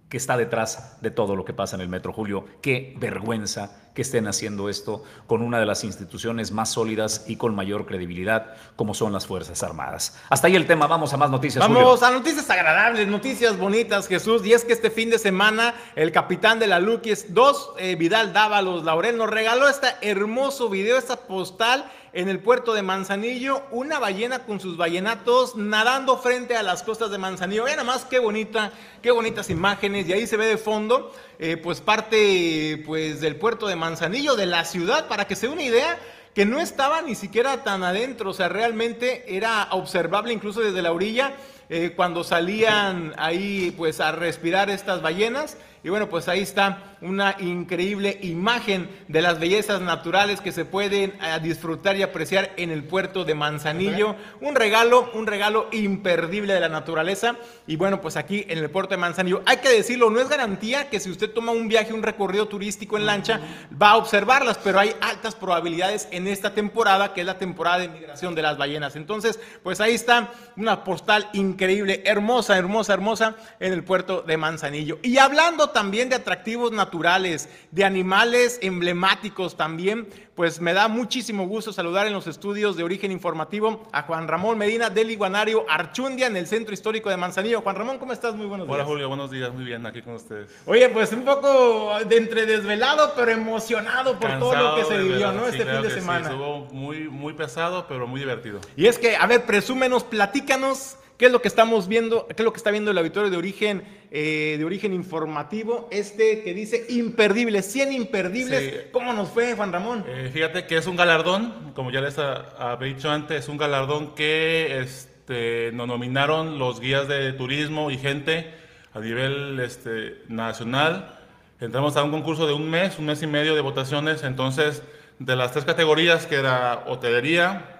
que está detrás de todo lo que pasa en el metro, Julio. Qué vergüenza que estén haciendo esto con una de las instituciones más sólidas y con mayor credibilidad como son las Fuerzas Armadas. Hasta ahí el tema, vamos a más noticias. Vamos a noticias agradables, noticias bonitas, Jesús. Y es que este fin de semana el capitán de la Luquis 2, eh, Vidal Dávalos Laurel, nos regaló este hermoso video, esta postal en el puerto de Manzanillo, una ballena con sus ballenatos nadando frente a las costas de Manzanillo. Vean nada más qué bonita, qué bonitas imágenes. Y ahí se ve de fondo, eh, pues parte pues, del puerto de Manzanillo de la ciudad, para que se dé una idea que no estaba ni siquiera tan adentro, o sea, realmente era observable incluso desde la orilla eh, cuando salían ahí pues a respirar estas ballenas. Y bueno, pues ahí está una increíble imagen de las bellezas naturales que se pueden eh, disfrutar y apreciar en el puerto de Manzanillo. Un regalo, un regalo imperdible de la naturaleza. Y bueno, pues aquí en el puerto de Manzanillo, hay que decirlo, no es garantía que si usted toma un viaje, un recorrido turístico en lancha, va a observarlas, pero hay altas probabilidades en esta temporada, que es la temporada de migración de las ballenas. Entonces, pues ahí está una postal increíble increíble, hermosa, hermosa, hermosa en el puerto de Manzanillo. Y hablando también de atractivos naturales, de animales emblemáticos también, pues me da muchísimo gusto saludar en los estudios de origen informativo a Juan Ramón Medina del Iguanario Archundia en el Centro Histórico de Manzanillo. Juan Ramón, ¿cómo estás? Muy buenos días. Hola Julio, buenos días, muy bien, aquí con ustedes. Oye, pues un poco de entre desvelado, pero emocionado por todo lo que se vivió, ¿no? sí, este claro fin de que sí, semana. estuvo muy, muy pesado, pero muy divertido. Y es que, a ver, presúmenos, platícanos qué es lo que estamos viendo, qué es lo que está viendo el auditorio de origen, eh, de origen informativo, este que dice imperdibles, 100 imperdibles. Sí. ¿Cómo nos fue, Juan Ramón? Eh, fíjate que es un galardón, como ya les ha- había dicho antes, es un galardón que este, nos nominaron los guías de turismo y gente a nivel este, nacional. Entramos a un concurso de un mes, un mes y medio de votaciones, entonces de las tres categorías que era hotelería,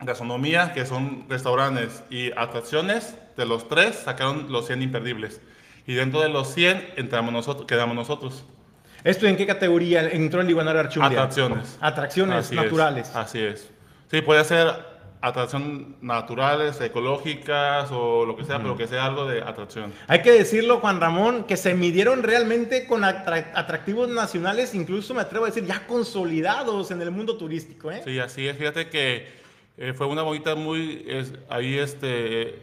gastronomía, que son restaurantes y atracciones, de los tres sacaron los 100 imperdibles. Y dentro de los 100 entramos nosotros, quedamos nosotros. ¿Esto en qué categoría entró el Iguanario Archundia? Atracciones. Atracciones Así es, naturales. así es. Sí, puede ser atracciones naturales, ecológicas o lo que sea, pero que sea algo de atracción. Hay que decirlo, Juan Ramón, que se midieron realmente con atra- atractivos nacionales, incluso me atrevo a decir ya consolidados en el mundo turístico. ¿eh? Sí, así es. Fíjate que eh, fue una bonita muy es- ahí este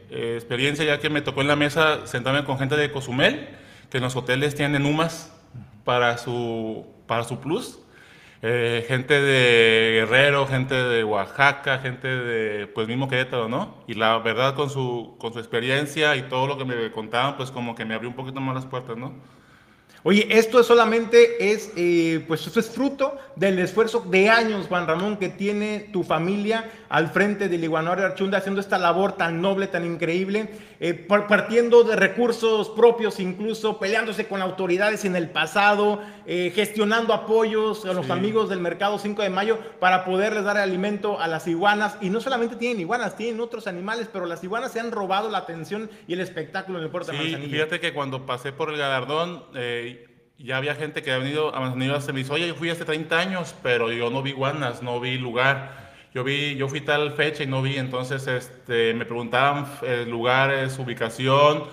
eh, experiencia ya que me tocó en la mesa sentarme con gente de Cozumel, que en los hoteles tienen UMAS para su para su plus. Eh, gente de Guerrero, gente de Oaxaca, gente de pues mismo Querétaro, ¿no? Y la verdad con su con su experiencia y todo lo que me contaban, pues como que me abrió un poquito más las puertas, ¿no? Oye, esto solamente es, eh, pues esto es fruto del esfuerzo de años, Juan Ramón, que tiene tu familia al frente del Iguanario Archunda haciendo esta labor tan noble, tan increíble, eh, par- partiendo de recursos propios incluso, peleándose con autoridades en el pasado, eh, gestionando apoyos a los Sí. amigos del mercado 5 de mayo para poderles dar alimento a las iguanas. Y no solamente tienen iguanas, tienen otros animales, pero las iguanas se han robado la atención y el espectáculo en el puerto de Sí, Manzanillo. fíjate que cuando pasé por el galardón, eh, ya había gente que ha venido a Manzanillo me dice, oye, yo fui hace 30 años, pero yo no vi guanas, no vi lugar. Yo vi, yo fui tal fecha y no vi, entonces este, me preguntaban eh, lugares, ubicación,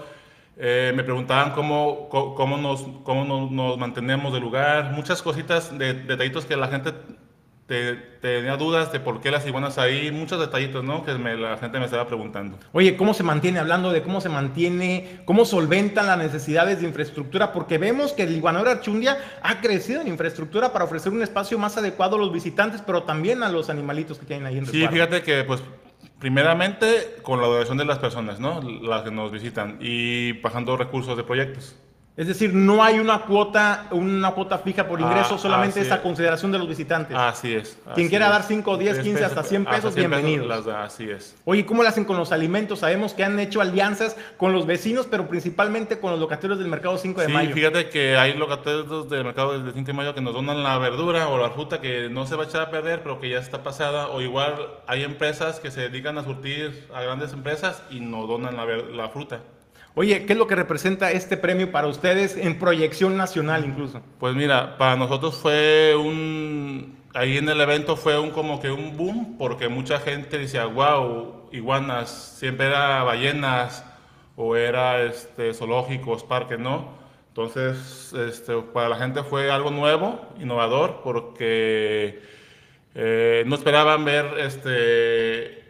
eh, me preguntaban cómo, cómo, nos, cómo nos, nos mantenemos del lugar, muchas cositas, de, detallitos que la gente te- tenía dudas de por qué las iguanas ahí, muchos detallitos, ¿no? Que me- la gente me estaba preguntando. Oye, ¿cómo se mantiene? Hablando de cómo se mantiene, cómo solventan las necesidades de infraestructura, porque vemos que el Iguanador Archundia ha crecido en infraestructura para ofrecer un espacio más adecuado a los visitantes, pero también a los animalitos que tienen ahí en Sí, resguardo. fíjate que pues primeramente con la donación de las personas, ¿no? Las que nos visitan y bajando recursos de proyectos. Es decir, no hay una cuota, una cuota fija por ingreso, Ah, solamente esta es. consideración de los visitantes. Así es. Quien quiera es. dar 5, 10, 15, hasta 100 pesos, bienvenidos. las da, así es. Oye, ¿cómo lo hacen con los alimentos? Sabemos que han hecho alianzas con los vecinos, pero principalmente con los locatarios del mercado 5 de Sí, mayo. fíjate que hay locatarios del mercado del 5 de mayo que nos donan la verdura o la fruta que no se va a echar a perder, pero que ya está pasada. O igual hay empresas que se dedican a surtir a grandes empresas y nos donan la, la fruta. Oye, ¿qué es lo que representa este premio para ustedes en proyección nacional incluso? Pues mira, para nosotros fue un, ahí en el evento fue un como que un boom, porque mucha gente decía, wow, iguanas, siempre era ballenas o era este, zoológicos, parques, ¿no? Entonces, este, para la gente fue algo nuevo, innovador, porque eh, no esperaban ver este,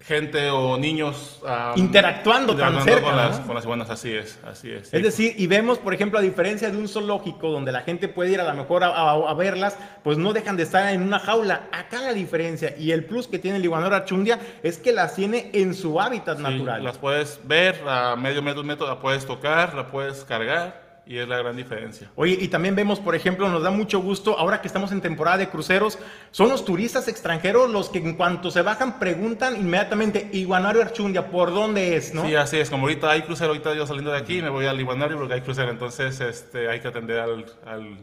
gente o niños Interactuando tan interactuando cerca, con, las, ¿no? con las iguanas, así es, así es. Es sí. decir, y vemos, por ejemplo, a diferencia de un zoológico donde la gente puede ir a lo mejor a, a- a verlas, pues no dejan de estar en una jaula. Acá la diferencia y el plus que tiene el iguanador archundia es que las tiene en su hábitat Sí, natural. Las puedes ver a medio metro, metro, la puedes tocar, la puedes cargar y es la gran diferencia. Oye, y también vemos, por ejemplo, nos da mucho gusto, ahora que estamos en temporada de cruceros, son los turistas extranjeros los que en cuanto se bajan preguntan inmediatamente, Iguanario Archundia, ¿por dónde es? ¿no? Sí, así es. Como ahorita hay crucero, ahorita yo saliendo de aquí me voy al Iguanario porque hay crucero, entonces este, hay que atender al- al-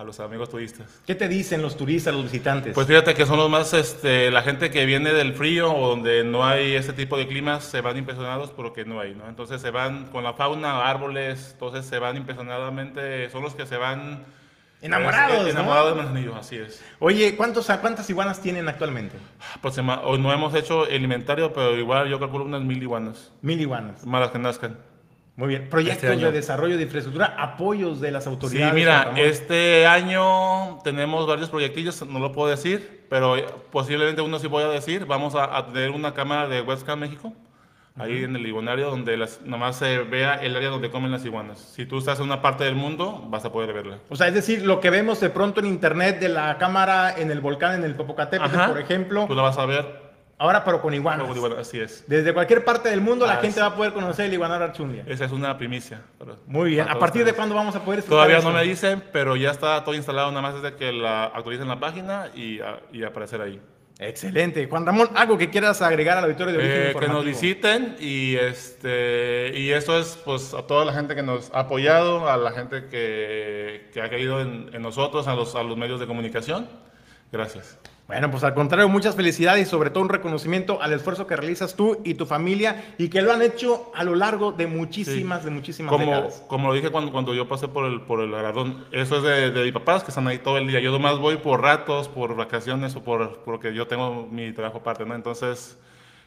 a los amigos turistas. ¿Qué te dicen los turistas, los visitantes? Pues fíjate que son los más, este, la gente que viene del frío o donde no hay ese tipo de climas se van impresionados porque no hay, ¿no? Entonces se van con la fauna, árboles, entonces se van impresionadamente, son los que se van Enamorados, Es- ¿no? Enamorados de Manzanillo, así es. Oye, ¿cuántos, ¿cuántas iguanas tienen actualmente? Aproxima- hoy no hemos hecho el inventario, pero igual yo calculo unas mil iguanas. Mil iguanas. Más las que nazcan. Muy bien. Proyectos Este de desarrollo de infraestructura, apoyos de las Sí, autoridades. mira, Juan Ramón. este año tenemos varios proyectillos, no lo puedo decir, pero posiblemente uno sí voy a decir. Vamos a, a tener una cámara de Webcam México, ahí en el iguanario, donde las, nomás se vea el área donde comen las iguanas. Si tú estás en una parte del mundo, vas a poder verla. O sea, es decir, lo que vemos de pronto en internet de la cámara en el volcán, en el Popocatépetl, Ajá. por ejemplo, Tú la vas a ver. Ahora pero con iguanas. Luego, igual, Así es. Desde cualquier parte del mundo la Ah, gente sí. va a poder conocer el iguanaro Archundia. Esa es una primicia. Muy bien. ¿A partir de cuándo vamos a poder Todavía esto? no me dicen, pero ya está todo instalado nada más desde que la actualicen la página y, a- y aparecer ahí. Excelente. Juan Ramón, ¿algo que quieras agregar al auditorio de origen Eh, que nos visiten y este y esto es pues a toda la gente que nos ha apoyado, a la gente que, que ha creído en, en nosotros, a los, a los medios de comunicación. Gracias. Bueno, pues al contrario, muchas felicidades y sobre todo un reconocimiento al esfuerzo que realizas tú y tu familia y que lo han hecho a lo largo de muchísimas, de muchísimas Como, décadas. como lo dije cuando, cuando yo pasé por el, por el galardón, eso es de, de mis papás que están ahí todo el día. Yo nomás voy por ratos, por vacaciones o por porque yo tengo mi trabajo aparte, ¿no? Entonces,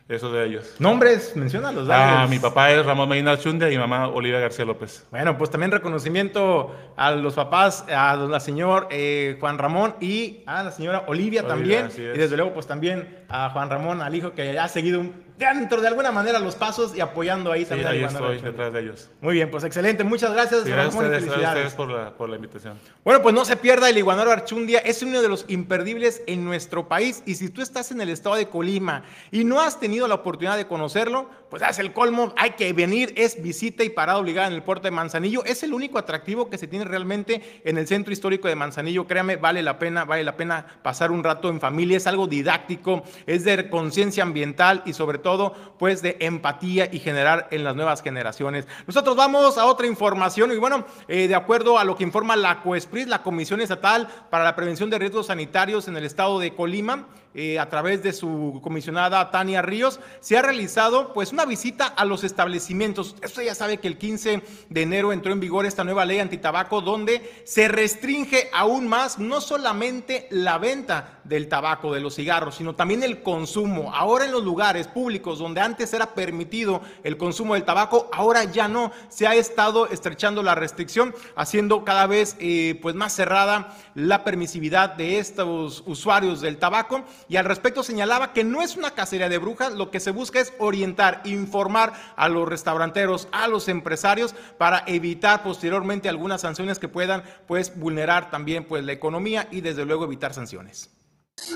eso es de ellos. Nombres, menciónalos. Ah, mi papá es Ramón Medina Chundia y mi mamá Olivia García López. Bueno, pues también reconocimiento a los papás, a la señor eh, Juan Ramón y a la señora Olivia, Olivia, también. Y es. desde luego, pues también a Juan Ramón, al hijo que ha seguido un- dentro de alguna manera los pasos y apoyando ahí Sí, también al ahí estoy detrás de ellos. Muy bien, pues excelente. Muchas gracias, Sí, gracias a Ramón, ustedes, gracias a ustedes por la, por la invitación. Bueno, pues no se pierda el Iguanaro Archundia, es uno de los imperdibles en nuestro país y si tú estás en el estado de Colima y no has tenido la oportunidad de conocerlo, pues haz el colmo, hay que venir, es visita y parada obligada en el puerto de Manzanillo, es el único atractivo que se tiene realmente en el centro histórico de Manzanillo, créame, vale la pena, vale la pena pasar un rato en familia, es algo didáctico, es de conciencia ambiental y sobre todo pues de empatía y generar en las nuevas generaciones. Nosotros vamos a otra información y bueno, eh, de acuerdo a lo que informa la COESPRIS, la Comisión Estatal para la Prevención de Riesgos Sanitarios en el estado de Colima, eh, a través de su comisionada Tania Ríos, se ha realizado pues una visita a los establecimientos. Usted ya sabe que el 15 de enero entró en vigor esta nueva ley antitabaco donde se restringe aún más no solamente la venta del tabaco, de los cigarros, sino también el consumo. Ahora en los lugares públicos donde antes era permitido el consumo del tabaco, ahora ya no. Se ha estado estrechando la restricción, haciendo cada vez eh, pues más cerrada la permisividad de estos usuarios del tabaco y al respecto señalaba que no es una cacería de brujas, lo que se busca es orientar, informar a los restauranteros, a los empresarios para evitar posteriormente algunas sanciones que puedan pues vulnerar también pues la economía y desde luego evitar sanciones.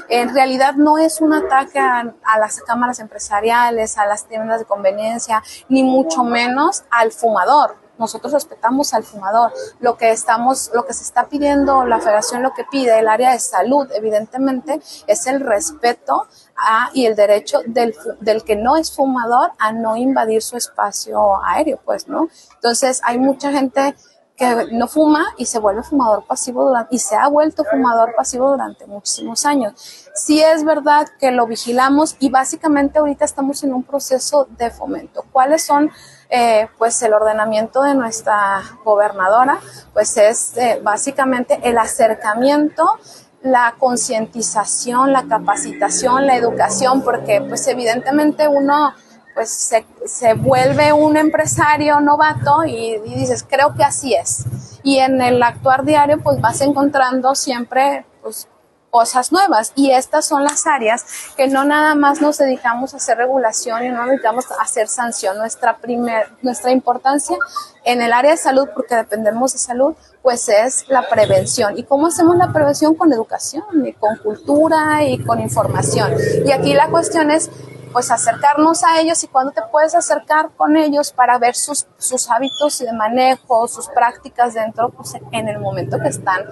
En realidad no es un ataque a, a las cámaras empresariales, a las tiendas de conveniencia, ni mucho menos al fumador. Nosotros respetamos al fumador. Lo que estamos, lo que se está pidiendo, la federación lo que pide, el área de salud, evidentemente, es el respeto a, y el derecho del, del que no es fumador a no invadir su espacio aéreo, pues, ¿no? Entonces, hay mucha gente que no fuma y se vuelve fumador pasivo durante, y se ha vuelto fumador pasivo durante muchísimos años. Sí es verdad que lo vigilamos y básicamente ahorita estamos en un proceso de fomento. ¿Cuáles son? Eh, pues el ordenamiento de nuestra gobernadora, pues es eh, básicamente el acercamiento la concientización, la capacitación, la educación, porque pues evidentemente uno pues se, se vuelve un empresario novato y, y dices, creo que así es. Y en el actuar diario pues vas encontrando siempre pues cosas nuevas y estas son las áreas que no nada más nos dedicamos a hacer regulación y no a hacer sanción. Nuestra, primer, nuestra importancia en el área de salud, porque dependemos de salud, pues es la prevención. ¿Y cómo hacemos la prevención? Con educación y con cultura y con información. Y aquí la cuestión es pues acercarnos a ellos y cuando te puedes acercar con ellos para ver sus, sus hábitos de manejo, sus prácticas dentro, pues en el momento que están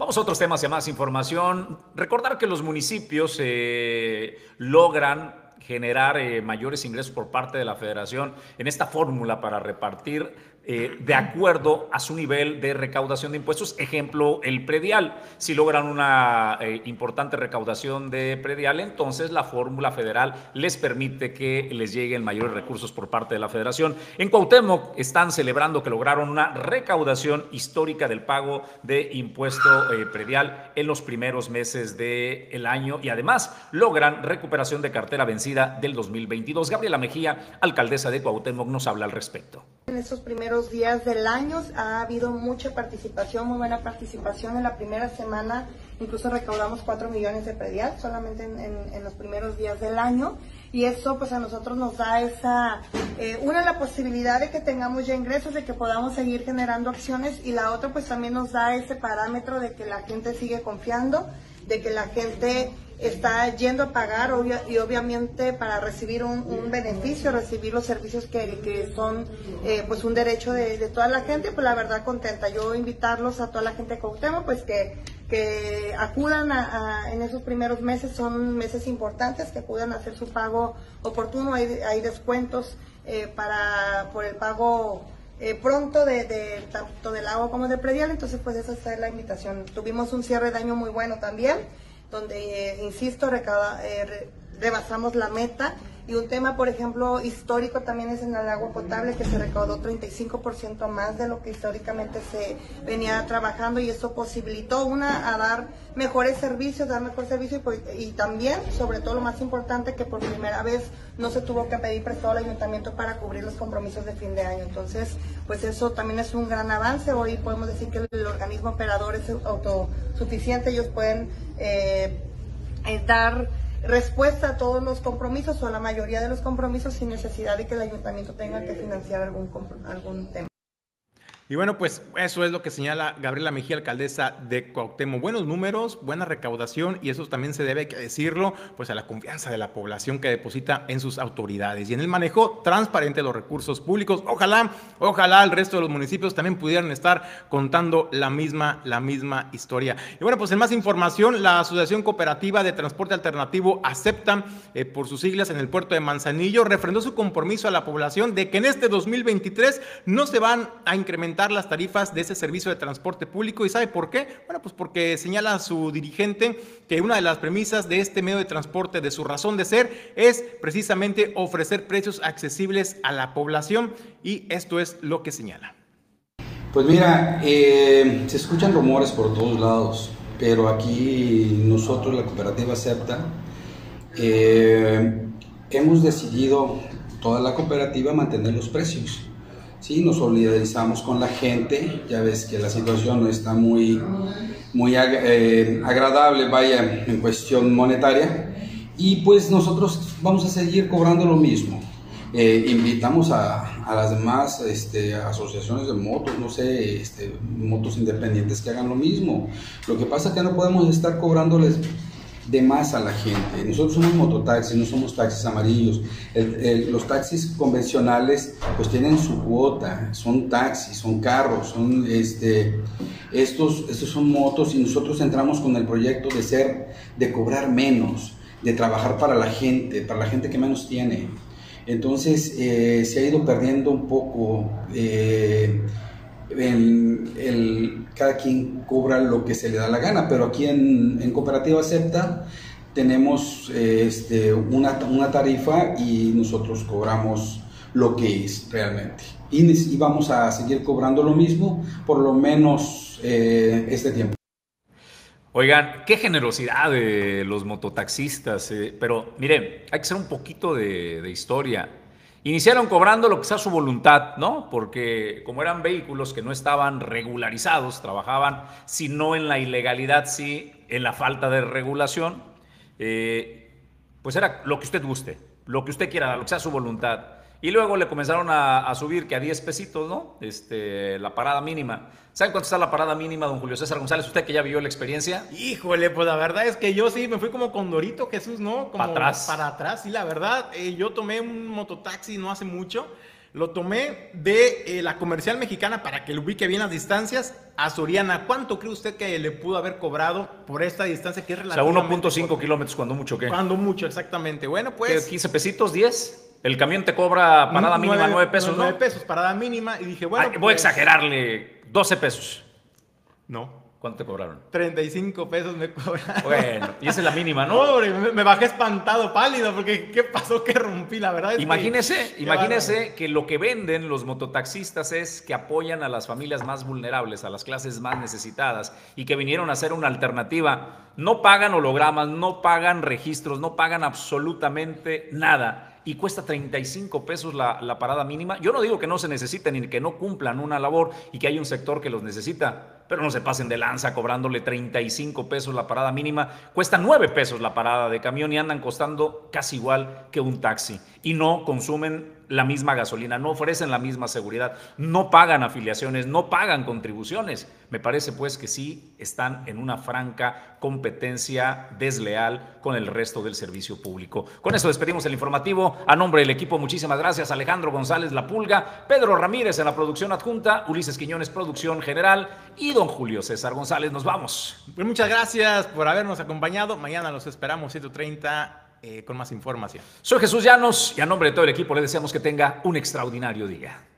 Vamos a otros temas y a más información. Recordar que los municipios eh, logran generar eh, mayores ingresos por parte de la federación en esta fórmula para repartir eh, de acuerdo a su nivel de recaudación de impuestos. Ejemplo, el predial. Si logran una eh, importante recaudación de predial, entonces la fórmula federal les permite que les lleguen mayores recursos por parte de la federación. En Cuauhtémoc están celebrando que lograron una recaudación histórica del pago de impuesto eh, predial en los primeros meses del año y además logran recuperación de cartera vencida del 2022. Gabriela Mejía, alcaldesa de Cuauhtémoc, nos habla al respecto. En estos primeros días del año ha habido mucha participación, muy buena participación. En la primera semana incluso recaudamos 4 millones de predial solamente en, los primeros días del año. Y eso pues a nosotros nos da esa, eh, una la posibilidad de que tengamos ya ingresos, de que podamos seguir generando acciones y la otra pues también nos da ese parámetro de que la gente sigue confiando, de que la gente está yendo a pagar y obviamente para recibir un, beneficio, recibir los servicios que, son eh, pues un derecho de, toda la gente, pues la verdad contenta. Yo invitarlos a toda la gente de pues que, que acudan a, en esos primeros meses, son meses importantes, que acudan a hacer su pago oportuno, hay, hay descuentos eh, para por el pago eh, pronto de, tanto del agua como del predial, entonces pues esa es la invitación. Tuvimos un cierre de año muy bueno también donde, eh, insisto, recaba, eh, rebasamos la meta. Y un tema, por ejemplo, histórico también es en el agua potable, que se recaudó 35% más de lo que históricamente se venía trabajando y eso posibilitó, una, a dar mejores servicios, dar mejor servicio y, pues, y también, sobre todo lo más importante, que por primera vez no se tuvo que pedir prestado al ayuntamiento para cubrir los compromisos de fin de año. Entonces, pues eso también es un gran avance. Hoy podemos decir que el organismo operador es autosuficiente, ellos pueden eh, eh, dar respuesta a todos los compromisos o a la mayoría de los compromisos sin necesidad de que el ayuntamiento tenga que financiar algún, algún tema. Y bueno, pues eso es lo que señala Gabriela Mejía, alcaldesa de Cuauhtémoc. Buenos números, buena recaudación y eso también se debe decirlo pues a la confianza de la población que deposita en sus autoridades y en el manejo transparente de los recursos públicos. Ojalá, ojalá el resto de los municipios también pudieran estar contando la misma, la misma historia. Y bueno, pues en más información, la Asociación Cooperativa de Transporte Alternativo acepta eh, por sus siglas en el puerto de Manzanillo, refrendó su compromiso a la población de que en este 2023 no se van a incrementar las tarifas de ese servicio de transporte público. ¿Y sabe por qué? Bueno, pues porque señala su dirigente que una de las premisas de este medio de transporte, de su razón de ser, es precisamente ofrecer precios accesibles a la población y esto es lo que señala. Pues mira, eh, se escuchan rumores por todos lados, pero aquí nosotros, la cooperativa acepta, eh, hemos decidido toda la cooperativa mantener los precios. ¿Sí? Nos solidarizamos con la gente, ya ves que la situación no está muy, muy eh, agradable, vaya, en cuestión monetaria, y pues nosotros vamos a seguir cobrando lo mismo. Eh, invitamos a, las demás este, asociaciones de motos, no sé, este, motos independientes que hagan lo mismo. Lo que pasa es que no podemos estar cobrándoles de más a la gente. Nosotros somos mototaxis, no somos taxis amarillos. los taxis convencionales pues tienen su cuota, son taxis, son carros, son este, estos, estos son motos y nosotros entramos con el proyecto de ser, de cobrar menos, de trabajar para la gente, para la gente que menos tiene. Entonces eh, se ha ido perdiendo un poco eh, el, cada quien cobra lo que se le da la gana, pero aquí en, Cooperativa Acepta tenemos este, una, una, tarifa y nosotros cobramos lo que es realmente. Y, vamos a seguir cobrando lo mismo por lo menos eh, este tiempo. Oigan, qué generosidad de los mototaxistas, eh, pero miren, hay que hacer un poquito de historia. Iniciaron cobrando lo que sea su voluntad, ¿no? Porque como eran vehículos que no estaban regularizados, trabajaban, si no en la ilegalidad, sí en la falta de regulación, eh, pues era lo que usted guste, lo que usted quiera, lo que sea su voluntad. Y luego le comenzaron a, subir que a 10 pesitos, ¿no? Este, la parada mínima. ¿Saben cuánto está la parada mínima, don Julio César González? Usted que ya vivió la experiencia. Híjole, pues la verdad es que yo sí me fui como con Dorito Jesús, ¿no? para atrás. Para atrás, sí, la verdad. Eh, yo tomé un mototaxi no hace mucho. Lo tomé de eh, la comercial mexicana para que lo ubique bien las distancias a Soriana. ¿Cuánto cree usted que le pudo haber cobrado por esta distancia que es relativamente? O sea, 1.5 kilómetros, cuando mucho, ¿qué? Cuando mucho, exactamente. Bueno, pues. ¿15 pesitos, 10? El camión te cobra parada mínima Nueve- 9 pesos, nueve ¿no? pesos, parada mínima. Y dije, bueno. Ay, voy a pues, exagerarle, 12 pesos. No. ¿Cuánto te cobraron? 35 pesos me cobraron. Bueno, y esa es la mínima, ¿no? Pobre, me, me bajé espantado, pálido, porque ¿qué pasó que rompí? La verdad es que- Imagínese, imagínese que lo que venden los mototaxistas es que apoyan a las familias más vulnerables, a las clases más necesitadas y que vinieron a hacer una alternativa. No pagan hologramas, no pagan registros, no pagan absolutamente nada. Y cuesta 35 pesos la, la parada mínima. Yo no digo que no se necesiten ni que no cumplan una labor y que hay un sector que los necesita, pero no se pasen de lanza cobrándole 35 pesos la parada mínima. Cuesta 9 pesos la parada de camión y andan costando casi igual que un taxi. Y no consumen la misma gasolina, no ofrecen la misma seguridad, no pagan afiliaciones, no pagan contribuciones. Me parece pues que sí están en una franca competencia desleal con el resto del servicio público. Con eso despedimos el informativo. A nombre del equipo, muchísimas gracias. Alejandro González La Pulga, Pedro Ramírez en la producción adjunta, Ulises Quiñones, producción general y don Julio César González. Nos vamos. Pues muchas gracias por habernos acompañado. Mañana los esperamos 7.30 eh, con más información. Soy Jesús Llanos y a nombre de todo el equipo le deseamos que tenga un extraordinario día.